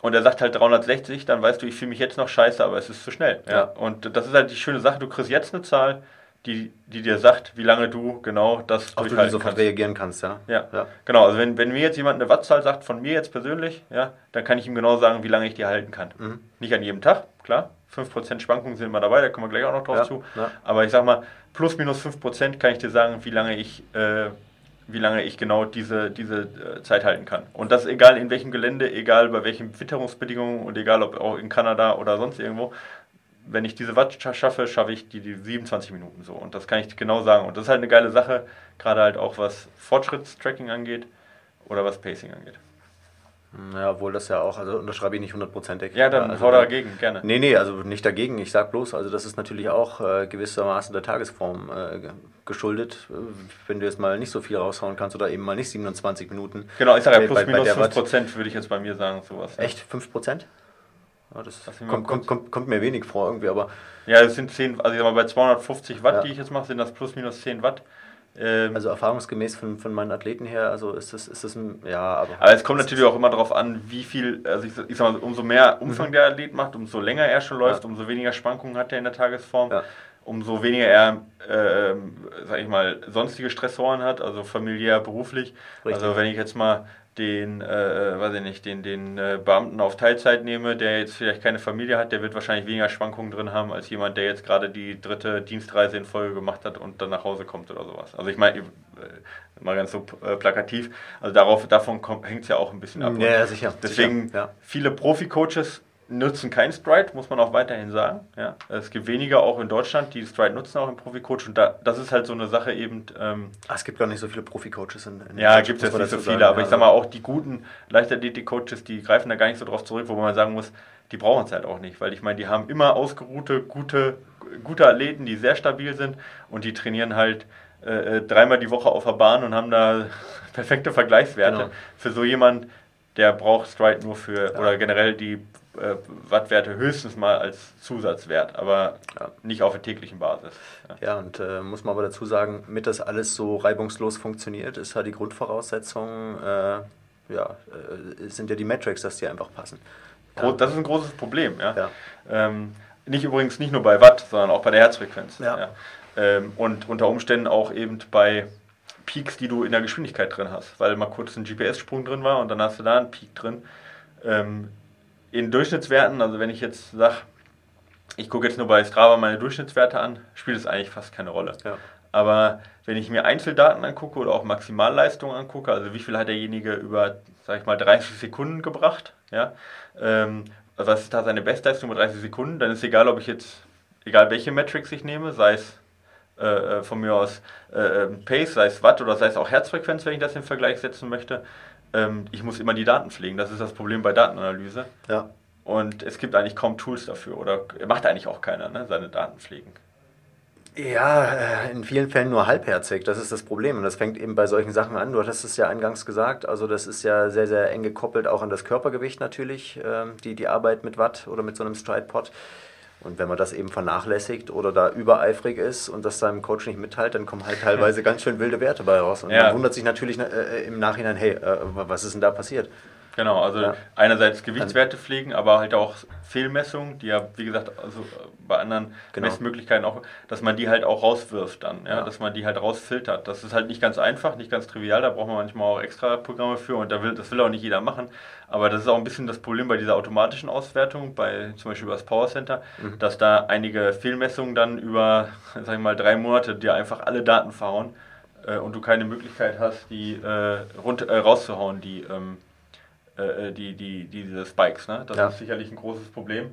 Und er sagt halt 360, dann weißt du, ich fühle mich jetzt noch scheiße, aber es ist zu schnell. Ja. ja. Und das ist halt die schöne Sache, du kriegst jetzt eine Zahl, die, die dir sagt, wie lange du genau das Auch durchhalten du sofort kannst. reagieren kannst, ja? ja? Ja, genau. Also wenn, wenn mir jetzt jemand eine Wattzahl sagt, von mir jetzt persönlich, ja, dann kann ich ihm genau sagen, wie lange ich die halten kann. Mhm. Nicht an jedem Tag, klar. 5% Schwankungen sind immer dabei, da kommen wir gleich auch noch drauf ja, zu. Ja. Aber ich sag mal, plus minus 5% kann ich dir sagen, wie lange ich, äh, wie lange ich genau diese, diese äh, Zeit halten kann. Und das egal in welchem Gelände, egal bei welchen Witterungsbedingungen und egal ob auch in Kanada oder sonst irgendwo wenn ich diese Watt schaffe, schaffe ich die, die 27 Minuten so. Und das kann ich genau sagen. Und das ist halt eine geile Sache, gerade halt auch was Fortschrittstracking angeht oder was Pacing angeht. Ja, obwohl das ja auch, also unterschreibe ich nicht hundertprozentig. Ja, dann also, hau dagegen, gerne. Nee, nee, also nicht dagegen. Ich sag bloß, also das ist natürlich auch äh, gewissermaßen der Tagesform äh, geschuldet. Wenn du jetzt mal nicht so viel raushauen kannst oder eben mal nicht 27 Minuten. Genau, ich sage ja plus bei, minus bei 5% würde ich jetzt bei mir sagen, sowas. Ja. Echt? 5%? Ja, das, kommt, kommt, kommt, kommt, mir wenig vor irgendwie, aber. Ja, es sind 10, also ich sag mal, bei 250 Watt, ja. die ich jetzt mache, sind das plus minus 10 Watt. Ähm, also erfahrungsgemäß von, von meinen Athleten her, also ist das, ist das ein, ja, aber. Aber es kommt natürlich auch immer darauf an, wie viel, also ich, ich sag mal, umso mehr Umfang mhm. der Athlet macht, umso länger er schon läuft, ja. umso weniger Schwankungen hat er in der Tagesform. Ja. Umso weniger er, äh, sag ich mal, sonstige Stressoren hat, also familiär, beruflich. Richtig. Also wenn ich jetzt mal den, äh, weiß ich nicht, den, den äh, Beamten auf Teilzeit nehme, der jetzt vielleicht keine Familie hat, der wird wahrscheinlich weniger Schwankungen drin haben, als jemand, der jetzt gerade die dritte Dienstreise in Folge gemacht hat und dann nach Hause kommt oder sowas. Also ich meine, äh, mal ganz so äh, plakativ, also darauf, davon hängt es ja auch ein bisschen ab. Ja, sicher. Deswegen, sicher, ja. viele Profi-Coaches nutzen kein Stride, muss man auch weiterhin sagen. Ja. Es gibt weniger auch in Deutschland, die Stride nutzen, auch im Profi-Coach. Und da, das ist halt so eine Sache eben. Ähm, Ach, es gibt gar nicht so viele Profi-Coaches in, in Ja, gibt es jetzt nicht so viele, sagen, aber ja. ich sag mal, auch die guten Leichtathletik-Coaches, die greifen da gar nicht so drauf zurück, wo man sagen muss, die brauchen es halt auch nicht, weil ich meine, die haben immer ausgeruhte, gute, gute Athleten, die sehr stabil sind und die trainieren halt äh, äh, dreimal die Woche auf der Bahn und haben da perfekte Vergleichswerte. Genau. Für so jemand, der braucht Stride nur für, ja. oder generell die äh, Wattwerte höchstens mal als Zusatzwert, aber ja. nicht auf der täglichen Basis. Ja, ja und äh, muss man aber dazu sagen, mit das alles so reibungslos funktioniert, ist halt die Grundvoraussetzung, äh, ja, äh, sind ja die Metrics, dass die einfach passen. Das ist ein großes Problem, ja. Ähm, nicht übrigens nicht nur bei Watt, sondern auch bei der Herzfrequenz. Ja. Ähm, und unter Umständen auch eben bei Peaks, die du in der Geschwindigkeit drin hast, weil mal kurz ein GPS-Sprung drin war und dann hast du da einen Peak drin. Ähm, in Durchschnittswerten, also wenn ich jetzt sage, ich gucke jetzt nur bei Strava meine Durchschnittswerte an, spielt es eigentlich fast keine Rolle. Ja. Aber wenn ich mir Einzeldaten angucke oder auch Maximalleistung angucke, also wie viel hat derjenige über, sag ich mal, 30 Sekunden gebracht, ja, ähm, also was ist da seine Bestleistung über 30 Sekunden, dann ist egal, ob ich jetzt, egal welche Metrics ich nehme, sei es äh, äh, von mir aus äh, ähm, Pace, sei es Watt oder sei es auch Herzfrequenz, wenn ich das in Vergleich setzen möchte, ähm, ich muss immer die Daten pflegen. Das ist das Problem bei Datenanalyse. Ja. Und es gibt eigentlich kaum Tools dafür oder macht eigentlich auch keiner, ne, seine Daten pflegen. Ja, äh, in vielen Fällen nur halbherzig. Das ist das Problem. Und das fängt eben bei solchen Sachen an. Du hattest es ja eingangs gesagt. Also, das ist ja sehr, sehr eng gekoppelt auch an das Körpergewicht natürlich, ähm, die, die Arbeit mit Watt oder mit so einem Stride-Pod. Und wenn man das eben vernachlässigt oder da übereifrig ist und das seinem Coach nicht mitteilt, dann kommen halt teilweise ganz schön wilde Werte bei raus. Und ja. man wundert sich natürlich äh, im Nachhinein, hey, äh, was ist denn da passiert? Genau, also ja. einerseits Gewichtswerte pflegen, aber halt auch Fehlmessungen, die ja, wie gesagt, also bei anderen genau. Messmöglichkeiten auch, dass man die halt auch rauswirft dann, ja? ja? dass man die halt rausfiltert. Das ist halt nicht ganz einfach, nicht ganz trivial, da braucht man manchmal auch extra Programme für und da will, das will auch nicht jeder machen. Aber das ist auch ein bisschen das Problem bei dieser automatischen Auswertung, bei zum Beispiel über das Power Center, mhm. dass da einige Fehlmessungen dann über, sag ich mal, drei Monate dir einfach alle Daten verhauen äh, und du keine Möglichkeit hast, die äh, rund, äh, rauszuhauen, die ähm, äh, äh, die, die, diese Spikes. Ne? Das ja. ist sicherlich ein großes Problem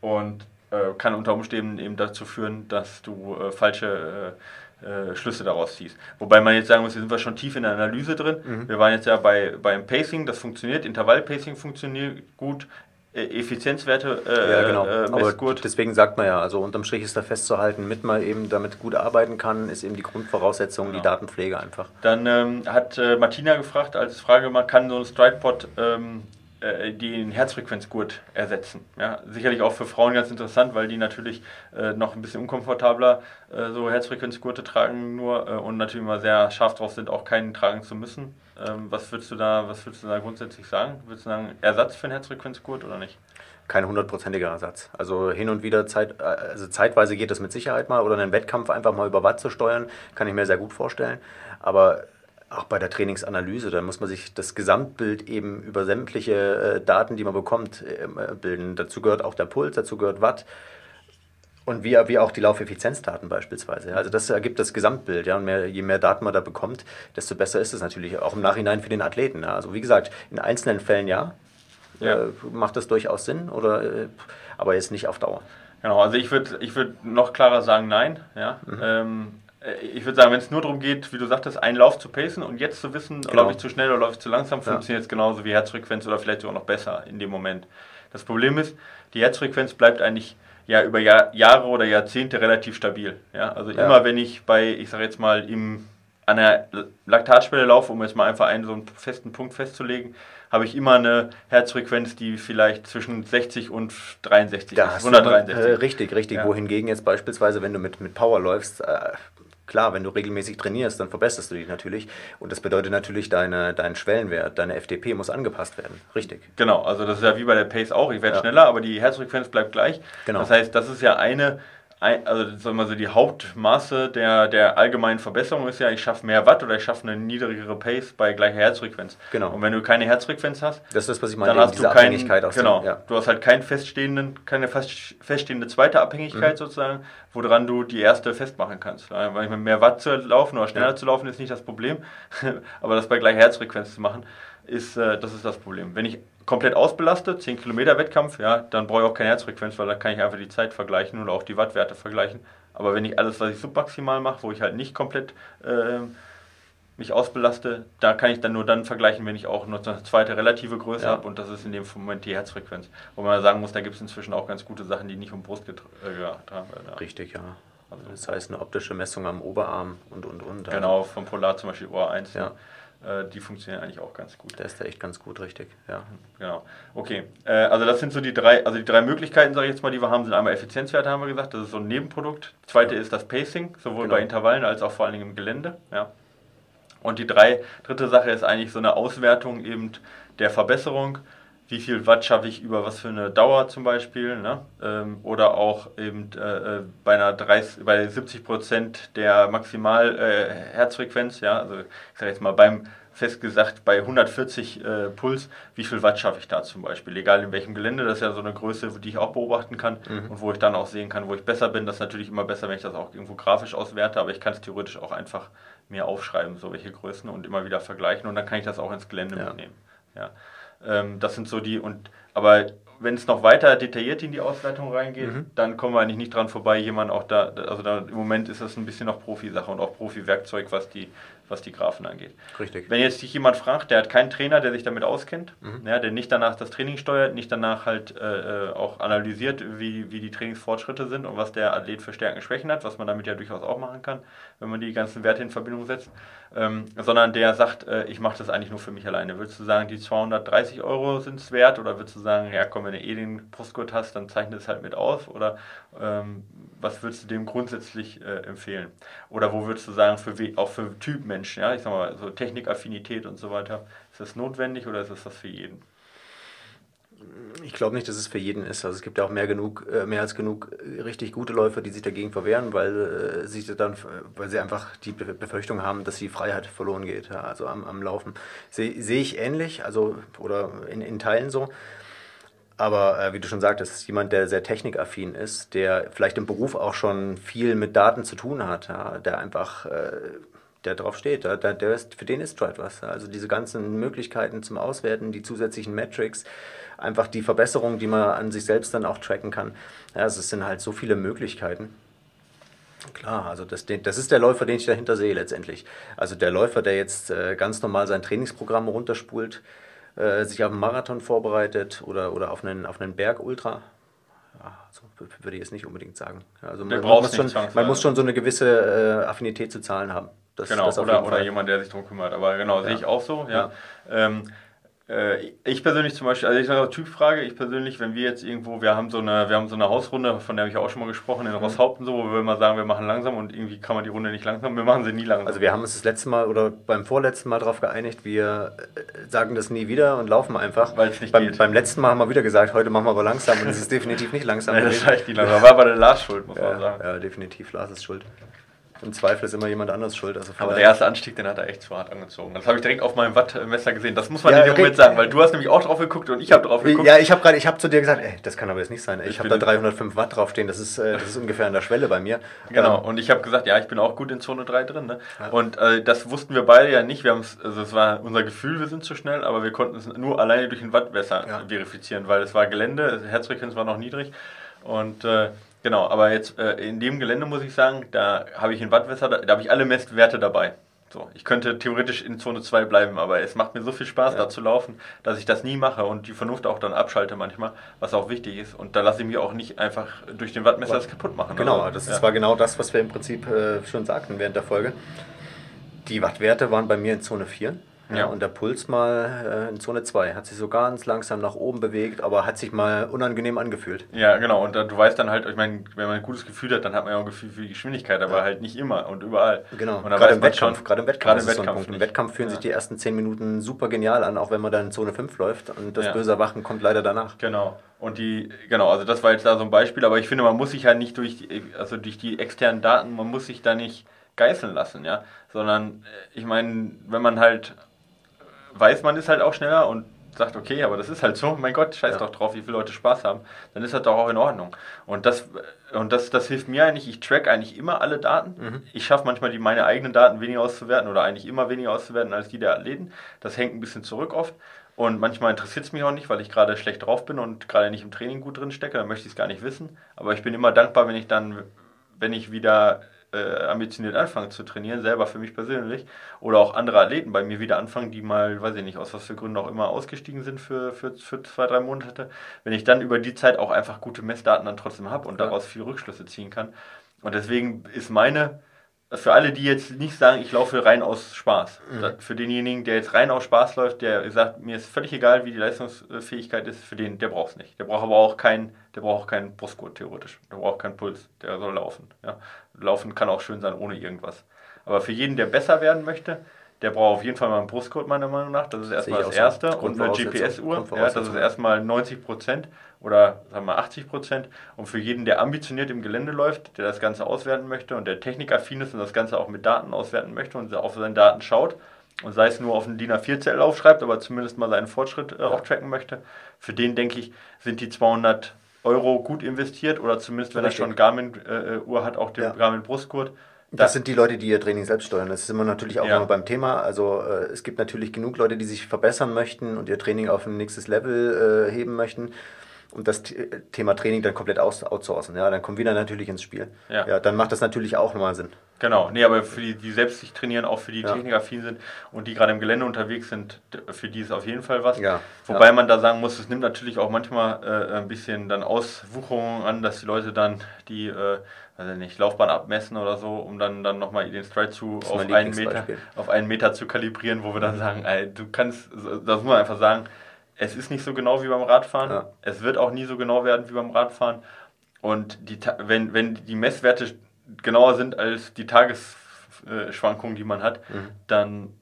und äh, kann unter Umständen eben dazu führen, dass du äh, falsche äh, Schlüsse daraus ziehst. Wobei man jetzt sagen muss, hier sind wir schon tief in der Analyse drin. Mhm. Wir waren jetzt ja bei, beim Pacing, das funktioniert, Intervallpacing funktioniert gut, Effizienzwerte äh, ja, genau. äh, Aber gut. Deswegen sagt man ja, also unterm Strich ist da festzuhalten, mit man eben damit gut arbeiten kann, ist eben die Grundvoraussetzung genau. die Datenpflege einfach. Dann ähm, hat äh, Martina gefragt als Frage, man kann so ein StridePod ähm, äh, den Herzfrequenzgurt ersetzen. Ja, sicherlich auch für Frauen ganz interessant, weil die natürlich äh, noch ein bisschen unkomfortabler äh, so Herzfrequenzgurte tragen nur äh, und natürlich immer sehr scharf drauf sind, auch keinen tragen zu müssen. Ähm, was würdest du da, was würdest du da grundsätzlich sagen? Würdest du sagen, Ersatz für einen Herzfrequenzgurt oder nicht? Kein hundertprozentiger Ersatz. Also hin und wieder Zeit, äh, also zeitweise geht das mit Sicherheit mal oder einen Wettkampf einfach mal über Watt zu steuern, kann ich mir sehr gut vorstellen. Aber auch bei der Trainingsanalyse, da muss man sich das Gesamtbild eben über sämtliche äh, Daten, die man bekommt, ähm, äh, bilden. Dazu gehört auch der Puls, dazu gehört Watt und wie, wie auch die Laufeffizienzdaten beispielsweise. Also das ergibt das Gesamtbild. Ja? Und mehr, je mehr Daten man da bekommt, desto besser ist es natürlich auch im Nachhinein für den Athleten. Ja? Also wie gesagt, in einzelnen Fällen ja, ja. Äh, macht das durchaus Sinn, oder, äh, aber jetzt nicht auf Dauer. Genau, also ich würde ich würd noch klarer sagen, nein. Ja? Mhm. Ähm, äh, ich würde sagen, wenn es nur darum geht, wie du sagtest, einen Lauf zu pacen und jetzt zu wissen, genau. laufe ich zu schnell oder laufe ich zu langsam, funktioniert es genauso wie Herzfrequenz oder vielleicht sogar noch besser in dem Moment. Das Problem ist, die Herzfrequenz bleibt eigentlich ja über Jahr, Jahre oder Jahrzehnte relativ stabil. Ja? Also ja. immer wenn ich bei, ich sage jetzt mal, im, an der Laktatschwelle laufe, um jetzt mal einfach einen so einen festen Punkt festzulegen, habe ich immer eine Herzfrequenz, die vielleicht zwischen 60 und 63 da ist. 163. Immer, äh, richtig, richtig. Ja. Wohingegen jetzt beispielsweise, wenn du mit, mit Power läufst, äh, klar, wenn du regelmäßig trainierst, dann verbesserst du dich natürlich. Und das bedeutet natürlich, deine, dein Schwellenwert, deine FDP muss angepasst werden. Richtig. Genau, also das ist ja wie bei der Pace auch. Ich werde ja. schneller, aber die Herzfrequenz bleibt gleich. Genau. Das heißt, das ist ja eine also sagen wir so, die Hauptmaße der, der allgemeinen Verbesserung ist ja, ich schaffe mehr Watt oder ich schaffe eine niedrigere Pace bei gleicher Herzfrequenz. Genau. Und wenn du keine Herzfrequenz hast, das ist das, was ich meine, dann hast du keinen, genau, dem, ja. du hast halt keinen feststehenden, keine feststehende zweite Abhängigkeit mhm. sozusagen, woran du die erste festmachen kannst. Weil mehr Watt zu laufen oder schneller ja. zu laufen ist nicht das Problem, aber das bei gleicher Herzfrequenz zu machen, ist, äh, das ist das Problem. Wenn ich komplett ausbelastet, 10 Kilometer Wettkampf, ja, dann brauche ich auch keine Herzfrequenz, weil da kann ich einfach die Zeit vergleichen oder auch die Wattwerte vergleichen. Aber wenn ich alles, was ich submaximal mache, wo ich halt nicht komplett äh, mich ausbelaste, da kann ich dann nur dann vergleichen, wenn ich auch noch eine zweite relative Größe ja. habe und das ist in dem Moment die Herzfrequenz. Wo man sagen muss, da gibt es inzwischen auch ganz gute Sachen, die nicht um Brust getragen werden. Richtig, ja. Also das heißt eine optische Messung am Oberarm und und und. Genau, vom Polar zum Beispiel Ohr 1. Ja. Äh, die funktionieren eigentlich auch ganz gut. Der ist da echt ganz gut, richtig. Ja. Genau. Okay. Äh, also das sind so die drei, also die drei Möglichkeiten, sage ich jetzt mal, die wir haben, sind einmal Effizienzwerte, haben wir gesagt. Das ist so ein Nebenprodukt. Zweite ja. ist das Pacing, sowohl genau. bei Intervallen als auch vor allen Dingen im Gelände. Ja. Und die drei, dritte Sache ist eigentlich so eine Auswertung eben der Verbesserung. Wie viel Watt schaffe ich über was für eine Dauer zum Beispiel, ne? Ähm, oder auch eben äh, äh bei einer 30, bei 70 Prozent der Maximalherzfrequenz, äh, ja, also ich sage jetzt mal beim festgesagt bei 140 äh, Puls, wie viel Watt schaffe ich da zum Beispiel, egal in welchem Gelände, das ist ja so eine Größe, die ich auch beobachten kann mhm. und wo ich dann auch sehen kann, wo ich besser bin. Das ist natürlich immer besser, wenn ich das auch irgendwo grafisch auswerte, aber ich kann es theoretisch auch einfach mir aufschreiben, so welche Größen und immer wieder vergleichen und dann kann ich das auch ins Gelände ja. mitnehmen. Ja. Ähm, das sind so die und aber wenn es noch weiter detailliert in die Auswertung reingeht, mhm. dann kommen wir eigentlich nicht dran vorbei, jemand auch da, also da, im Moment ist das ein bisschen noch Profi-Sache und auch Profi-Werkzeug, was die was die Graphen angeht. Richtig. Wenn jetzt sich jemand fragt, der hat keinen Trainer, der sich damit auskennt, mhm. ja, der nicht danach das Training steuert, nicht danach halt äh, äh, auch analysiert, wie, wie die Trainingsfortschritte sind und was der Athlet für Stärken, Schwächen hat, was man damit ja durchaus auch machen kann, wenn man die ganzen Werte in Verbindung setzt, ähm, sondern der sagt, äh, ich mache das eigentlich nur für mich alleine. Würdest du sagen, die 230 Euro sind es wert oder würdest du sagen, ja komm, wenn du eh den Brustgurt hast, dann zeichne es halt mit aus oder ähm, was würdest du dem grundsätzlich äh, empfehlen? Oder wo würdest du sagen, für auch für Typ Menschen, ja, ich sag mal, so Technikaffinität und so weiter, ist das notwendig oder ist das das für jeden? Ich glaube nicht, dass es für jeden ist. Also es gibt ja auch mehr genug, äh, mehr als genug äh, richtig gute Läufer, die sich dagegen verwehren, weil äh, sie dann, weil sie einfach die Befürchtung haben, dass die Freiheit verloren geht. Ja, also am, am Laufen sehe seh ich ähnlich, also oder in, in Teilen so. Aber äh, wie du schon sagtest, jemand, der sehr technikaffin ist, der vielleicht im Beruf auch schon viel mit Daten zu tun hat, ja, der einfach, äh, der drauf steht, der, der ist, für den ist Stride was. Also diese ganzen Möglichkeiten zum Auswerten, die zusätzlichen Metrics, einfach die Verbesserung, die man an sich selbst dann auch tracken kann. Ja, also es sind halt so viele Möglichkeiten. Klar, also das, das ist der Läufer, den ich dahinter sehe letztendlich. Also der Läufer, der jetzt äh, ganz normal sein Trainingsprogramm runterspult, äh, sich auf einen Marathon vorbereitet oder, oder auf einen, auf einen Berg-Ultra. Ja, also würde ich jetzt nicht unbedingt sagen. Also man, man, muss schon, man muss schon so eine gewisse äh, Affinität zu Zahlen haben. Das, genau, das oder, oder jemand, der sich darum kümmert. Aber genau, ja. sehe ich auch so. Ja. ja. Ähm, äh, ich persönlich zum Beispiel, also ich sage Typfrage, ich persönlich, wenn wir jetzt irgendwo, wir haben so eine, wir haben so eine Hausrunde, von der habe ich auch schon mal gesprochen, in mhm. Rosshaupten so, wo wir immer sagen, wir machen langsam und irgendwie kann man die Runde nicht langsam, wir machen sie nie langsam. Also wir haben uns das letzte Mal oder beim vorletzten Mal darauf geeinigt, wir äh, sagen das nie wieder und laufen einfach. Weil es nicht beim, geht. Beim letzten Mal haben wir wieder gesagt, heute machen wir aber langsam und es ist definitiv nicht langsam. Nein, das ist echt nicht langsam. War aber der Lars schuld, muss ja, man sagen. Ja, definitiv, Lars ist schuld. Im Zweifel ist immer jemand anderes schuld. Also aber der erste Anstieg, den hat er echt zu hart angezogen. Das habe ich direkt auf meinem Wattmesser gesehen. Das muss man ja, dem okay. Sagen, weil du hast nämlich auch drauf geguckt und ich habe drauf geguckt. Ja, ich habe gerade, ich habe zu dir gesagt, ey, das kann aber jetzt nicht sein. Ich, ich habe da 305 Watt draufstehen. Das ist, äh, das ist ungefähr an der Schwelle bei mir. Genau. Ähm, und ich habe gesagt, ja, ich bin auch gut in Zone 3 drin. Ne? Ja. Und äh, das wussten wir beide ja nicht. Wir haben also es war unser Gefühl, wir sind zu schnell, aber wir konnten es nur alleine durch den Wattmesser ja. verifizieren, weil es war Gelände, Herzfrequenz war noch niedrig und äh, Genau, aber jetzt äh, in dem Gelände muss ich sagen, da habe ich in Wattwässer, da, da habe ich alle Messwerte dabei. So, ich könnte theoretisch in Zone 2 bleiben, aber es macht mir so viel Spaß, ja. da zu laufen, dass ich das nie mache und die Vernunft auch dann abschalte manchmal, was auch wichtig ist. Und da lasse ich mich auch nicht einfach durch den Wattmesser das kaputt machen. Genau, also, das ja. war genau das, was wir im Prinzip äh, schon sagten während der Folge. Die Wattwerte waren bei mir in Zone 4. Ja. und der Puls mal äh, in Zone 2. Hat sich so ganz langsam nach oben bewegt, aber hat sich mal unangenehm angefühlt. Ja, genau. Und du weißt dann halt, ich meine, wenn man ein gutes Gefühl hat, dann hat man ja auch ein Gefühl für die Geschwindigkeit, aber ja. halt nicht immer und überall. Genau. Und gerade im Wettkampf. Gerade im Wettkampf. Gerade im Wettkampf, so Im Wettkampf fühlen ja. sich die ersten 10 Minuten super genial an, auch wenn man dann in Zone 5 läuft. Und das böse Erwachen kommt leider danach. Genau. Und die, genau, also das war jetzt da so ein Beispiel, aber ich finde, man muss sich halt nicht durch die, also durch die externen Daten, man muss sich da nicht geißeln lassen, ja. Sondern äh, ich meine, wenn man halt weiß, man ist halt auch schneller und sagt, okay, aber das ist halt so, mein Gott, scheiß ja. doch drauf, wie viele Leute Spaß haben, dann ist das doch auch in Ordnung. Und das, und das, das hilft mir eigentlich, ich track eigentlich immer alle Daten. Mhm. Ich schaffe manchmal die, meine eigenen Daten weniger auszuwerten oder eigentlich immer weniger auszuwerten als die der Athleten. Das hängt ein bisschen zurück oft. Und manchmal interessiert es mich auch nicht, weil ich gerade schlecht drauf bin und gerade nicht im Training gut drin stecke, dann möchte ich es gar nicht wissen. Aber ich bin immer dankbar, wenn ich dann, wenn ich wieder äh, ambitioniert anfangen zu trainieren, selber für mich persönlich, oder auch andere Athleten bei mir wieder anfangen, die mal, weiß ich nicht, aus was für Gründen auch immer ausgestiegen sind für, für, für zwei, drei Monate, wenn ich dann über die Zeit auch einfach gute Messdaten dann trotzdem habe und ja. daraus viel Rückschlüsse ziehen kann, Und deswegen ist meine, für alle, die jetzt nicht sagen, ich laufe rein aus Spaß, mhm. für denjenigen, der jetzt rein aus Spaß läuft, der sagt, mir ist völlig egal, wie die Leistungsfähigkeit ist, für den, der braucht es nicht. Der braucht aber auch keinen, der braucht auch keinen Brustgurt theoretisch. Der braucht keinen Puls, der soll laufen. Ja. Laufen kann auch schön sein ohne irgendwas. Aber für jeden, der besser werden möchte, der braucht auf jeden Fall mal einen Brustcode, meiner Meinung nach. Das ist erstmal das Erste. Und eine GPS-Uhr. Ja, das ist erstmal 90 Prozent oder sagen wir 80 Prozent. Und für jeden, der ambitioniert im Gelände läuft, der das Ganze auswerten möchte und der technikaffin ist und das Ganze auch mit Daten auswerten möchte und auf seine Daten schaut und sei es nur auf einen DIN A4-Zettel aufschreibt, aber zumindest mal seinen Fortschritt äh, auch tracken möchte, für den denke ich, sind die 200 Euro gut investiert oder zumindest, wenn Richtig. er schon Garmin-Uhr äh, hat, auch den ja. Garmin-Brustgurt das sind die Leute, die ihr Training selbst steuern. Das ist immer natürlich auch ja. immer beim Thema. Also äh, es gibt natürlich genug Leute, die sich verbessern möchten und ihr Training auf ein nächstes Level äh, heben möchten und das Thema Training dann komplett outsourcen. Ja, dann kommen wir dann natürlich ins Spiel. Ja. ja, dann macht das natürlich auch nochmal Sinn. Genau, nee, aber für die, die selbst sich trainieren, auch für die ja. technikaffin sind und die gerade im Gelände unterwegs sind, für die ist auf jeden Fall was. Ja. Wobei ja. man da sagen muss, es nimmt natürlich auch manchmal äh, ein bisschen dann Auswucherungen an, dass die Leute dann die äh, also nicht, Laufbahn abmessen oder so, um dann, dann nochmal den Stride zu auf einen, Meter, auf einen Meter zu kalibrieren, wo wir dann sagen, ey, du kannst, das muss man einfach sagen, es ist nicht so genau wie beim Radfahren, ja. es wird auch nie so genau werden wie beim Radfahren und die, wenn, wenn die Messwerte genauer sind als die Tagesschwankungen, die man hat, mhm. dann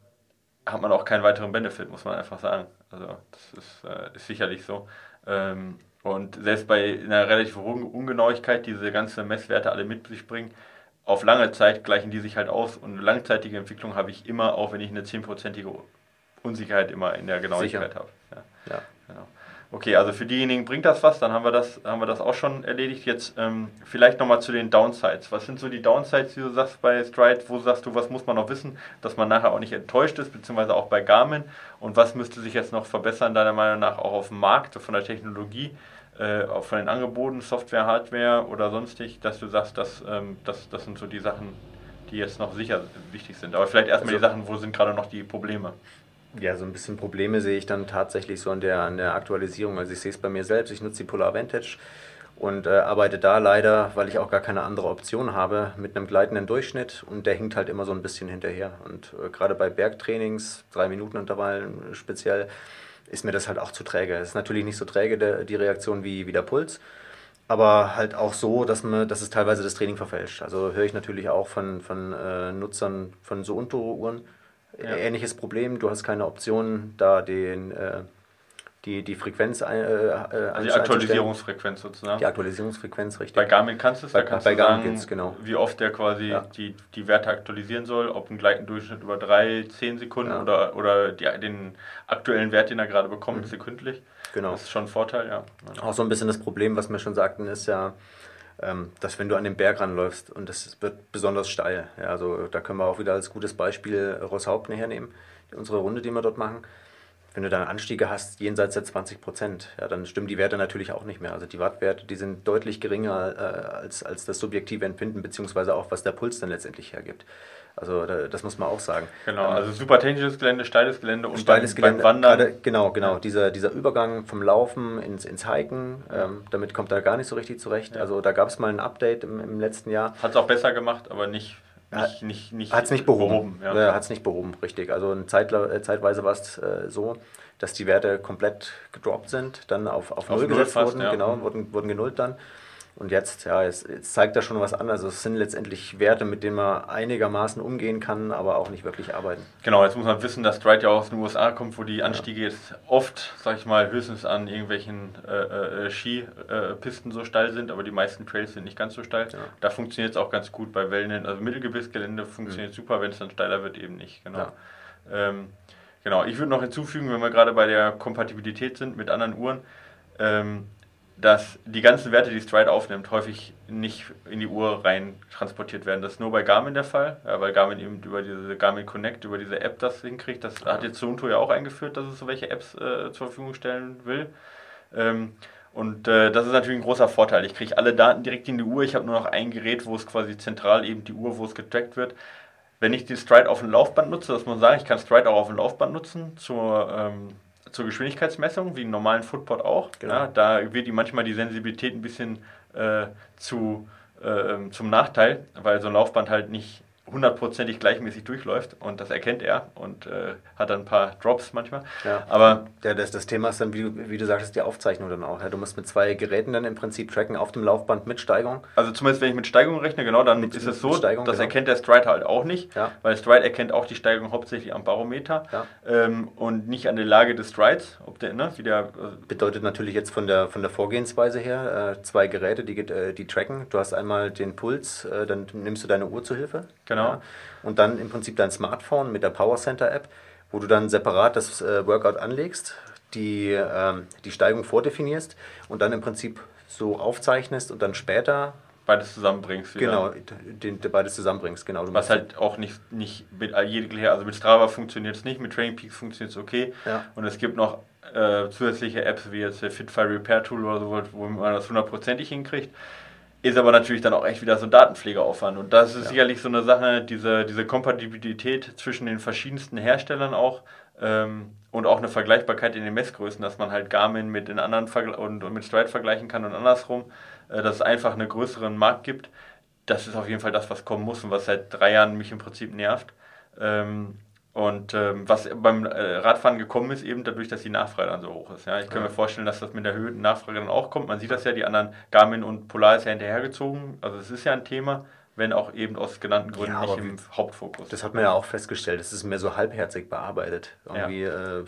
hat man auch keinen weiteren Benefit, muss man einfach sagen. Also das ist, äh, ist sicherlich so. Ähm, und selbst bei einer relativ hohen Ungenauigkeit, die diese ganzen Messwerte alle mit sich bringen, auf lange Zeit gleichen die sich halt aus. Und eine langzeitige Entwicklung habe ich immer, auch wenn ich eine 10%ige Unsicherheit immer in der Genauigkeit habe. Ja. Ja. Genau. Okay, also für diejenigen bringt das was, dann haben wir das, haben wir das auch schon erledigt. Jetzt ähm, vielleicht nochmal zu den Downsides. Was sind so die Downsides, die du sagst bei Stride? Wo sagst du, was muss man noch wissen, dass man nachher auch nicht enttäuscht ist, beziehungsweise auch bei Garmin? Und was müsste sich jetzt noch verbessern, deiner Meinung nach, auch auf dem Markt, von der Technologie? äh, auch von den Angeboten, Software, Hardware oder sonstig, dass du sagst, dass, ähm, das, das sind so die Sachen, die jetzt noch sicher wichtig sind. Aber vielleicht erstmal also, die Sachen, wo sind gerade noch die Probleme? Ja, so ein bisschen Probleme sehe ich dann tatsächlich so an der, an der Aktualisierung. Also ich sehe es bei mir selbst, ich nutze die Polar Vantage und äh, arbeite da leider, weil ich auch gar keine andere Option habe, mit einem gleitenden Durchschnitt und der hinkt halt immer so ein bisschen hinterher. Und äh, gerade bei Bergtrainings, drei Minuten Intervallen speziell, ist mir das halt auch zu träge. Es ist natürlich nicht so träge der, die Reaktion wie, wie der Puls, aber halt auch so, dass, man, dass es teilweise das Training verfälscht. Also höre ich natürlich auch von, von äh, Nutzern von so Unteruhren ja. ähnliches Problem. Du hast keine Option, da den äh, die, die Frequenz äh, äh also die Aktualisierungsfrequenz sozusagen. Die Aktualisierungsfrequenz, richtig. Bei Garmin kannst du es, bei, da kannst bei du Garmin sagen, genau. wie oft der quasi ja. die, die Werte aktualisieren soll, ob ein Gleitendurchschnitt über drei, zehn Sekunden ja. oder, oder die, den aktuellen Wert, den er gerade bekommt, mhm. sekündlich. Genau. Das ist schon ein Vorteil, ja. Auch so ein bisschen das Problem, was wir schon sagten, ist ja, dass wenn du an den Berg ranläufst und das wird besonders steil, ja, also da können wir auch wieder als gutes Beispiel Rosshaupten hernehmen, unsere Runde, die wir dort machen wenn du dann Anstiege hast jenseits der 20 Prozent, ja, dann stimmen die Werte natürlich auch nicht mehr. Also die Wattwerte, die sind deutlich geringer äh, als, als das subjektive Empfinden, beziehungsweise auch was der Puls dann letztendlich hergibt. Also das muss man auch sagen. Genau, also super technisches Gelände, steiles Gelände und steiles beim, Gelände, beim Wandern. Grade, genau, genau. Dieser, dieser Übergang vom Laufen ins, ins Hiken, ähm, damit kommt er gar nicht so richtig zurecht. Ja. Also da gab es mal ein Update im, im letzten Jahr. Hat es auch besser gemacht, aber nicht nicht, nicht, nicht hat es nicht behoben. behoben ja. Hat es nicht behoben, richtig. Also Zeit, äh, zeitweise war es äh, so, dass die Werte komplett gedroppt sind, dann auf, auf, auf Null gesetzt fast, wurden, ja. genau, mhm. wurden, wurden genullt dann. Und jetzt, ja, es, es zeigt da schon was an. Also es sind letztendlich Werte, mit denen man einigermaßen umgehen kann, aber auch nicht wirklich arbeiten. Genau, jetzt muss man wissen, dass Stride ja aus den USA kommt, wo die Anstiege ja. jetzt oft, sag ich mal, höchstens an irgendwelchen äh, äh, Skipisten so steil sind, aber die meisten Trails sind nicht ganz so steil. Ja. Da funktioniert es auch ganz gut bei Wellen, also Mittelgebirgsgelände funktioniert mhm. super, wenn es dann steiler wird, eben nicht. Genau. Ja. Ähm, genau, ich würde noch hinzufügen, wenn wir gerade bei der Kompatibilität sind mit anderen Uhren, ähm, dass die ganzen Werte, die Stride aufnimmt, häufig nicht in die Uhr rein transportiert werden. Das ist nur bei Garmin der Fall, weil Garmin eben über diese Garmin Connect, über diese App das hinkriegt. Das hat jetzt Suunto ja auch eingeführt, dass es so welche Apps äh, zur Verfügung stellen will. Ähm, und äh, das ist natürlich ein großer Vorteil. Ich kriege alle Daten direkt in die Uhr. Ich habe nur noch ein Gerät, wo es quasi zentral eben die Uhr, wo es getrackt wird. Wenn ich die Stride auf dem Laufband nutze, dass man sagt, ich kann Stride auch auf dem Laufband nutzen zur ähm, zur Geschwindigkeitsmessung, wie einen normalen Footpod auch. Genau. Ja, da wird die manchmal die Sensibilität ein bisschen äh, zu äh, zum Nachteil, weil so ein Laufband halt nicht hundertprozentig gleichmäßig durchläuft und das erkennt er und äh, hat dann ein paar Drops manchmal. Ja. Aber ja, das, das Thema ist dann, wie du, wie du sagtest, die Aufzeichnung dann auch. Ja. Du musst mit zwei Geräten dann im Prinzip tracken auf dem Laufband mit Steigung. Also zumindest wenn ich mit Steigung rechne, genau, dann mit, ist es so, Steigung, das genau. erkennt der Stride halt auch nicht, ja. weil Stride erkennt auch die Steigung hauptsächlich am Barometer ähm, und nicht an der Lage des Strides. Ob der, ne, wie der, äh Bedeutet natürlich jetzt von der, von der Vorgehensweise her äh, zwei Geräte, die, äh, die tracken. Du hast einmal den Puls, äh, dann nimmst du deine Uhr zur Hilfe. Genau. Ja, und dann im Prinzip dein Smartphone mit der Power Center App, wo du dann separat das äh, Workout anlegst, die, ähm, die Steigung vordefinierst und dann im Prinzip so aufzeichnest und dann später beides zusammenbringst. Wieder. Genau, den, den, beides zusammenbringst, genau. Was halt auch nicht, nicht mit jeglicher, also mit Strava funktioniert es nicht, mit Training Peaks funktioniert es okay. Ja. Und es gibt noch äh, zusätzliche Apps wie jetzt der Fitfire Repair Tool oder so, wo man das hundertprozentig hinkriegt. Ist aber natürlich dann auch echt wieder so ein Datenpflegeaufwand. Und das ist ja. sicherlich so eine Sache, diese, diese Kompatibilität zwischen den verschiedensten Herstellern auch ähm, und auch eine Vergleichbarkeit in den Messgrößen, dass man halt Garmin mit den anderen Vergle und, und, mit Stride vergleichen kann und andersrum, äh, dass es einfach einen größeren Markt gibt. Das ist auf jeden Fall das, was kommen muss und was seit drei Jahren mich im Prinzip nervt. Ähm, und ähm, was beim äh, Radfahren gekommen ist, eben dadurch, dass die Nachfrage dann so hoch ist. Ja, ich kann ja. mir vorstellen, dass das mit der erhöhten Nachfrage dann auch kommt. Man sieht das ja, die anderen Garmin und Polar ist ja hinterhergezogen. Also es ist ja ein Thema, wenn auch eben aus genannten Gründen ja, nicht im Hauptfokus. Das hat man ja auch festgestellt. Das ist mehr so halbherzig bearbeitet. Irgendwie ja. äh,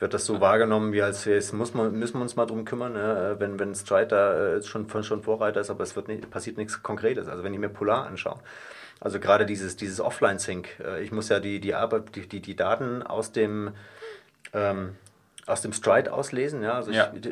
wird das so wahrgenommen, wie als jetzt muss man, müssen wir uns mal drum kümmern, ne? wenn, wenn Stride da äh, schon, schon Vorreiter ist, aber es wird nicht, passiert nichts Konkretes. Also wenn ich mir Polar anschaue, also gerade dieses, dieses Offline-Sync. Äh, ich muss ja die, die, Arbeit, die, die, die Daten aus dem, ähm, aus dem Stride auslesen. Ja? Also ja. Ich,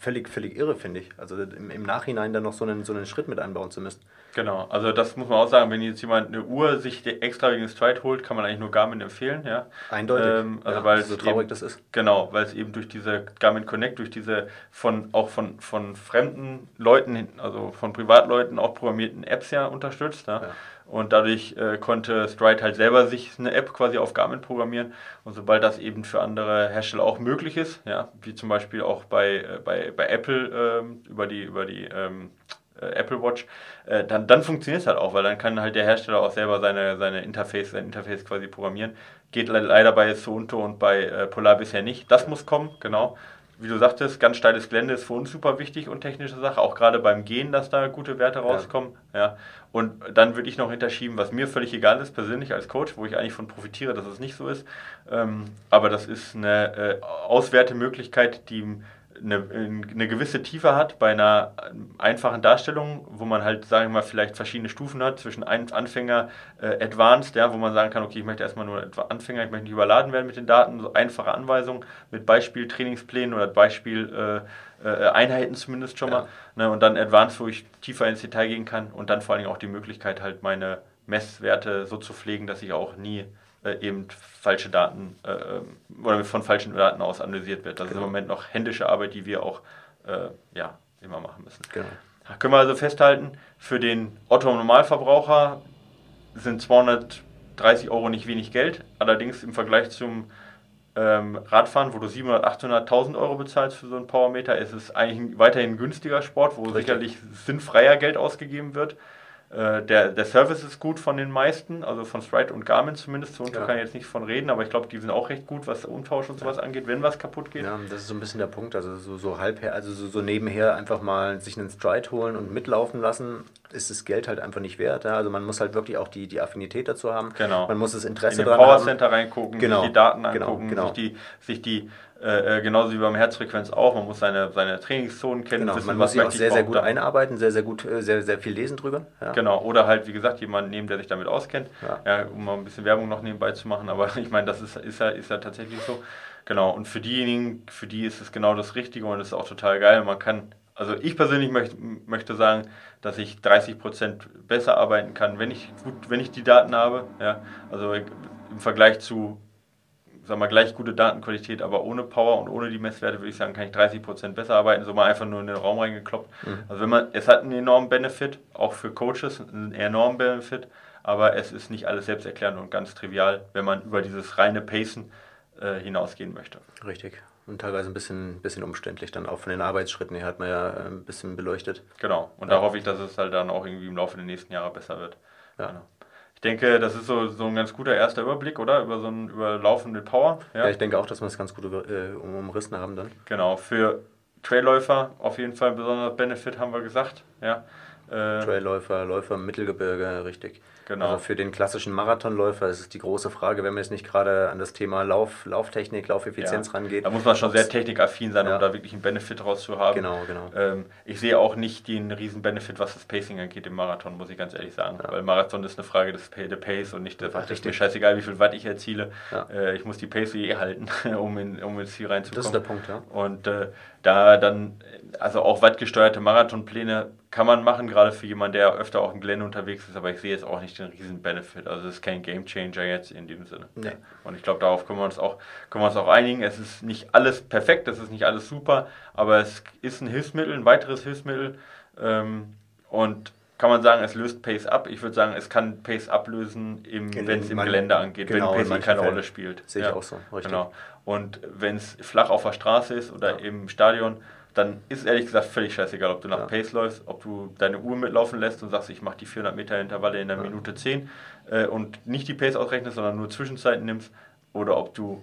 völlig, völlig irre, finde ich. Also im, im Nachhinein dann noch so einen, so einen Schritt mit einbauen zu müssen. Genau, also das muss man auch sagen, wenn jetzt jemand eine Uhr sich extra wegen Stride holt, kann man eigentlich nur Garmin empfehlen, ja. Eindeutig. Ähm, also ja, weil so traurig eben, das ist. Genau, weil es eben durch diese Garmin Connect, durch diese von auch von, von fremden Leuten, also von Privatleuten auch programmierten Apps ja unterstützt, ja. ja. Und dadurch äh, konnte Stride halt selber sich eine App quasi auf Garmin programmieren. Und sobald das eben für andere Hersteller auch möglich ist, ja, wie zum Beispiel auch bei, äh, bei, bei Apple ähm, über die, über die ähm, äh, Apple Watch, äh, dann, dann funktioniert es halt auch, weil dann kann halt der Hersteller auch selber seine, seine Interface, sein Interface quasi programmieren. Geht leider bei Suunto und bei äh, Polar bisher nicht. Das muss kommen, genau wie du sagtest, ganz steiles Gelände ist für uns super wichtig und technische Sache, auch gerade beim Gehen, dass da gute Werte rauskommen. Ja. ja. Und dann würde ich noch hinterschieben, was mir völlig egal ist, persönlich als Coach, wo ich eigentlich von profitiere, dass es nicht so ist. Ähm, aber das ist eine äh, Auswertemöglichkeit, die eine, eine gewisse Tiefe hat bei einer einfachen Darstellung, wo man halt, sagen wir mal, vielleicht verschiedene Stufen hat zwischen Anfänger, äh, Advanced, ja, wo man sagen kann, okay, ich möchte erstmal nur Anfänger, ich möchte nicht überladen werden mit den Daten, so einfache Anweisungen mit Beispiel Trainingsplänen oder Beispiel äh, äh, Einheiten zumindest schon mal. Ja. Ne, und dann Advanced, wo ich tiefer ins Detail gehen kann und dann vor allen Dingen auch die Möglichkeit halt meine Messwerte so zu pflegen, dass ich auch nie äh, eben falsche Daten äh, ähm, oder von falschen Daten aus analysiert wird. Das genau. ist im Moment noch händische Arbeit, die wir auch äh, ja, immer machen müssen. Genau. Können wir also festhalten, für den Otto-Normalverbraucher sind 230 Euro nicht wenig Geld. Allerdings im Vergleich zum ähm, Radfahren, wo du 700, 800, 1000 Euro bezahlst für so einen Powermeter, ist es eigentlich weiterhin ein günstiger Sport, wo Richtig. sicherlich sinnfreier Geld ausgegeben wird. Äh, der, der Service ist gut von den meisten, also von Stride und Garmin zumindest. So ja. kann ich jetzt nicht von reden, aber ich glaube, die sind auch recht gut, was Umtausch und sowas ja. angeht, wenn was kaputt geht. Ja, das ist so ein bisschen der Punkt. Also so, so halbher, also so, so nebenher einfach mal sich einen Stride holen und mitlaufen lassen, ist das Geld halt einfach nicht wert. Ja? Also man muss halt wirklich auch die, die Affinität dazu haben. Genau. Man muss das Interesse In den Power Center reingucken, genau. sich die Daten genau, angucken, genau, genau. sich die, sich die äh, äh, genauso wie beim Herzfrequenz auch. Man muss seine, seine Trainingszonen kennen. Genau, wissen, man muss sich auch sehr, sehr gut dann. einarbeiten, sehr, sehr gut, äh, sehr, sehr viel lesen drüber. Ja. Genau, oder halt, wie gesagt, jemanden nehmen, der sich damit auskennt, ja. ja. um mal ein bisschen Werbung noch nebenbei zu machen. Aber ich meine, das ist, ist, ja, ist ja tatsächlich so. Genau, und für diejenigen, für die ist es genau das Richtige und es ist auch total geil. Man kann, also ich persönlich möchte, möchte sagen, dass ich 30% besser arbeiten kann, wenn ich gut, wenn ich die Daten habe. Ja, also im Vergleich zu sag mal, gleich gute Datenqualität, aber ohne Power und ohne die Messwerte würde ich sagen, kann ich 30% besser arbeiten, so mal einfach nur in den Raum reingekloppt. Mhm. Also wenn man, es hat einen enormen Benefit, auch für Coaches einen enormen Benefit, aber es ist nicht alles selbsterklärend und ganz trivial, wenn man über dieses reine Pacen äh, hinausgehen möchte. Richtig. und teilweise ein bisschen, bisschen umständlich dann auch von den Arbeitsschritten her hat man ja äh, ein bisschen beleuchtet. Genau, und ja. da hoffe ich, dass es halt dann auch irgendwie im Laufe der nächsten Jahre besser wird. Ja. Genau. Ich denke, das ist so, so ein ganz guter erster Überblick, oder? Über so ein überlaufende Power. Ja, ja ich denke auch, dass wir es ganz gut äh, umrissen haben dann. Genau, für Trailläufer auf jeden Fall ein besonderer Benefit, haben wir gesagt. Ja. Äh, Trailläufer, Läufer im Mittelgebirge, richtig. Genau. Also für den klassischen Marathonläufer ist es die große Frage, wenn man jetzt nicht gerade an das Thema Lauf, Lauftechnik, Laufeffizienz ja. rangeht. Da muss man schon sehr technikaffin sein, ja. um da wirklich einen Benefit draus zu haben. Genau, genau. Ähm, ich sehe auch nicht den riesen Benefit, was das Pacing angeht im Marathon, muss ich ganz ehrlich sagen. Ja. Weil Marathon ist eine Frage des der Pace und nicht der Watt. Ist mir scheißegal, wie viel Watt ich erziele. Äh, ich muss die Pace eh halten, um, in, um ins Ziel reinzukommen. Das ist der Punkt, ja. Und äh, da dann, also auch wattgesteuerte Marathonpläne kann man machen, gerade für jemanden, der öfter auch im Gelände unterwegs ist, aber ich sehe jetzt auch nicht den riesen Benefit. Also es ist kein Game Changer jetzt in dem Sinne. Nee. Und ich glaube, darauf können wir uns auch, können wir uns auch einigen. Es ist nicht alles perfekt, es ist nicht alles super, aber es ist ein Hilfsmittel, ein weiteres Hilfsmittel. Ähm, und kann man sagen, es löst Pace ab. Ich würde sagen, es kann Pace ablösen, wenn es im Gelände angeht, genau, wenn Pace keine Fällen. Rolle spielt. Sehe ich ja, auch so, richtig. Genau. Und wenn es flach auf der Straße ist oder ja. im Stadion, dann ist ehrlich gesagt völlig scheißegal, ob du nach ja. Pace läufst, ob du deine Uhr mitlaufen lässt und sagst, ich mache die 400 Meter Intervalle in der ja. Minute 10 äh, und nicht die Pace ausrechnest, sondern nur Zwischenzeiten nimmst oder ob du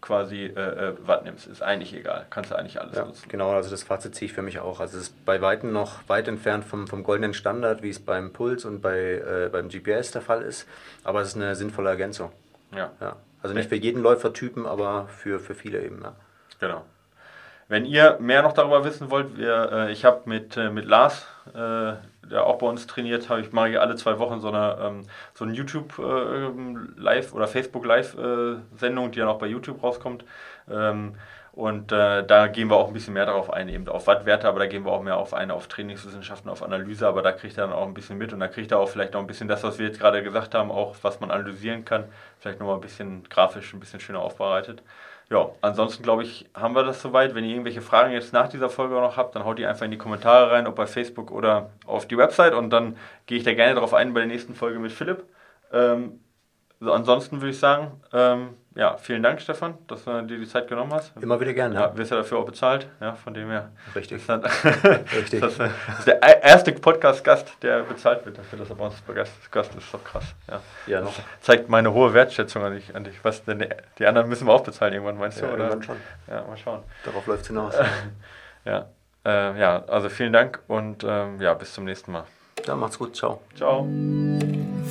quasi äh, äh, Watt nimmst, ist eigentlich egal. Kannst du eigentlich alles ja, nutzen. Genau, also das Fazit ziehe ich für mich auch. Also es ist bei Weitem noch weit entfernt vom, vom goldenen Standard, wie es beim Puls und bei, äh, beim GPS der Fall ist, aber es ist eine sinnvolle Ergänzung. Ja. ja. Also nicht für jeden Läufertypen, aber für, für viele eben. Ja. Genau. Wenn ihr mehr noch darüber wissen wollt, wir, äh, ich habe mit, äh, mit Lars, äh, der auch bei uns trainiert, habe ich mache ich alle zwei Wochen so eine ähm, so ein YouTube äh, Live oder Facebook Live äh, Sendung, die dann auch bei YouTube rauskommt. Ähm, und äh, da gehen wir auch ein bisschen mehr darauf ein, eben auf Wattwerte, aber da gehen wir auch mehr auf eine, auf Trainingswissenschaften, auf Analyse, aber da kriegt er dann auch ein bisschen mit und da kriegt er auch vielleicht noch ein bisschen das, was wir jetzt gerade gesagt haben, auch was man analysieren kann, vielleicht nochmal ein bisschen grafisch, ein bisschen schöner aufbereitet. Ja, ansonsten glaube ich, haben wir das soweit. Wenn ihr irgendwelche Fragen jetzt nach dieser Folge noch habt, dann haut die einfach in die Kommentare rein, ob bei Facebook oder auf die Website und dann gehe ich da gerne darauf ein bei der nächsten Folge mit Philipp. Ähm, so, ansonsten würde ich sagen, ähm, ja, vielen Dank, Stefan, dass du dir die Zeit genommen hast. Immer wieder gerne. Ja, wirst ja dafür auch bezahlt, ja, von dem her. Richtig. Ist dann, Richtig. das, das, ist der erste Podcast-Gast, der bezahlt wird dafür, dass er bei uns Gast, ist. doch krass. Ja. ja noch. Das zeigt meine hohe Wertschätzung an dich. An dich. Was denn, die anderen müssen wir auch bezahlen irgendwann, meinst du? Ja, oder? irgendwann schon. Ja, mal schauen. Darauf läuft es hinaus. ja. Äh, ja, also vielen Dank und ähm, ja, bis zum nächsten Mal. Ja, macht's gut. Ciao. Ciao.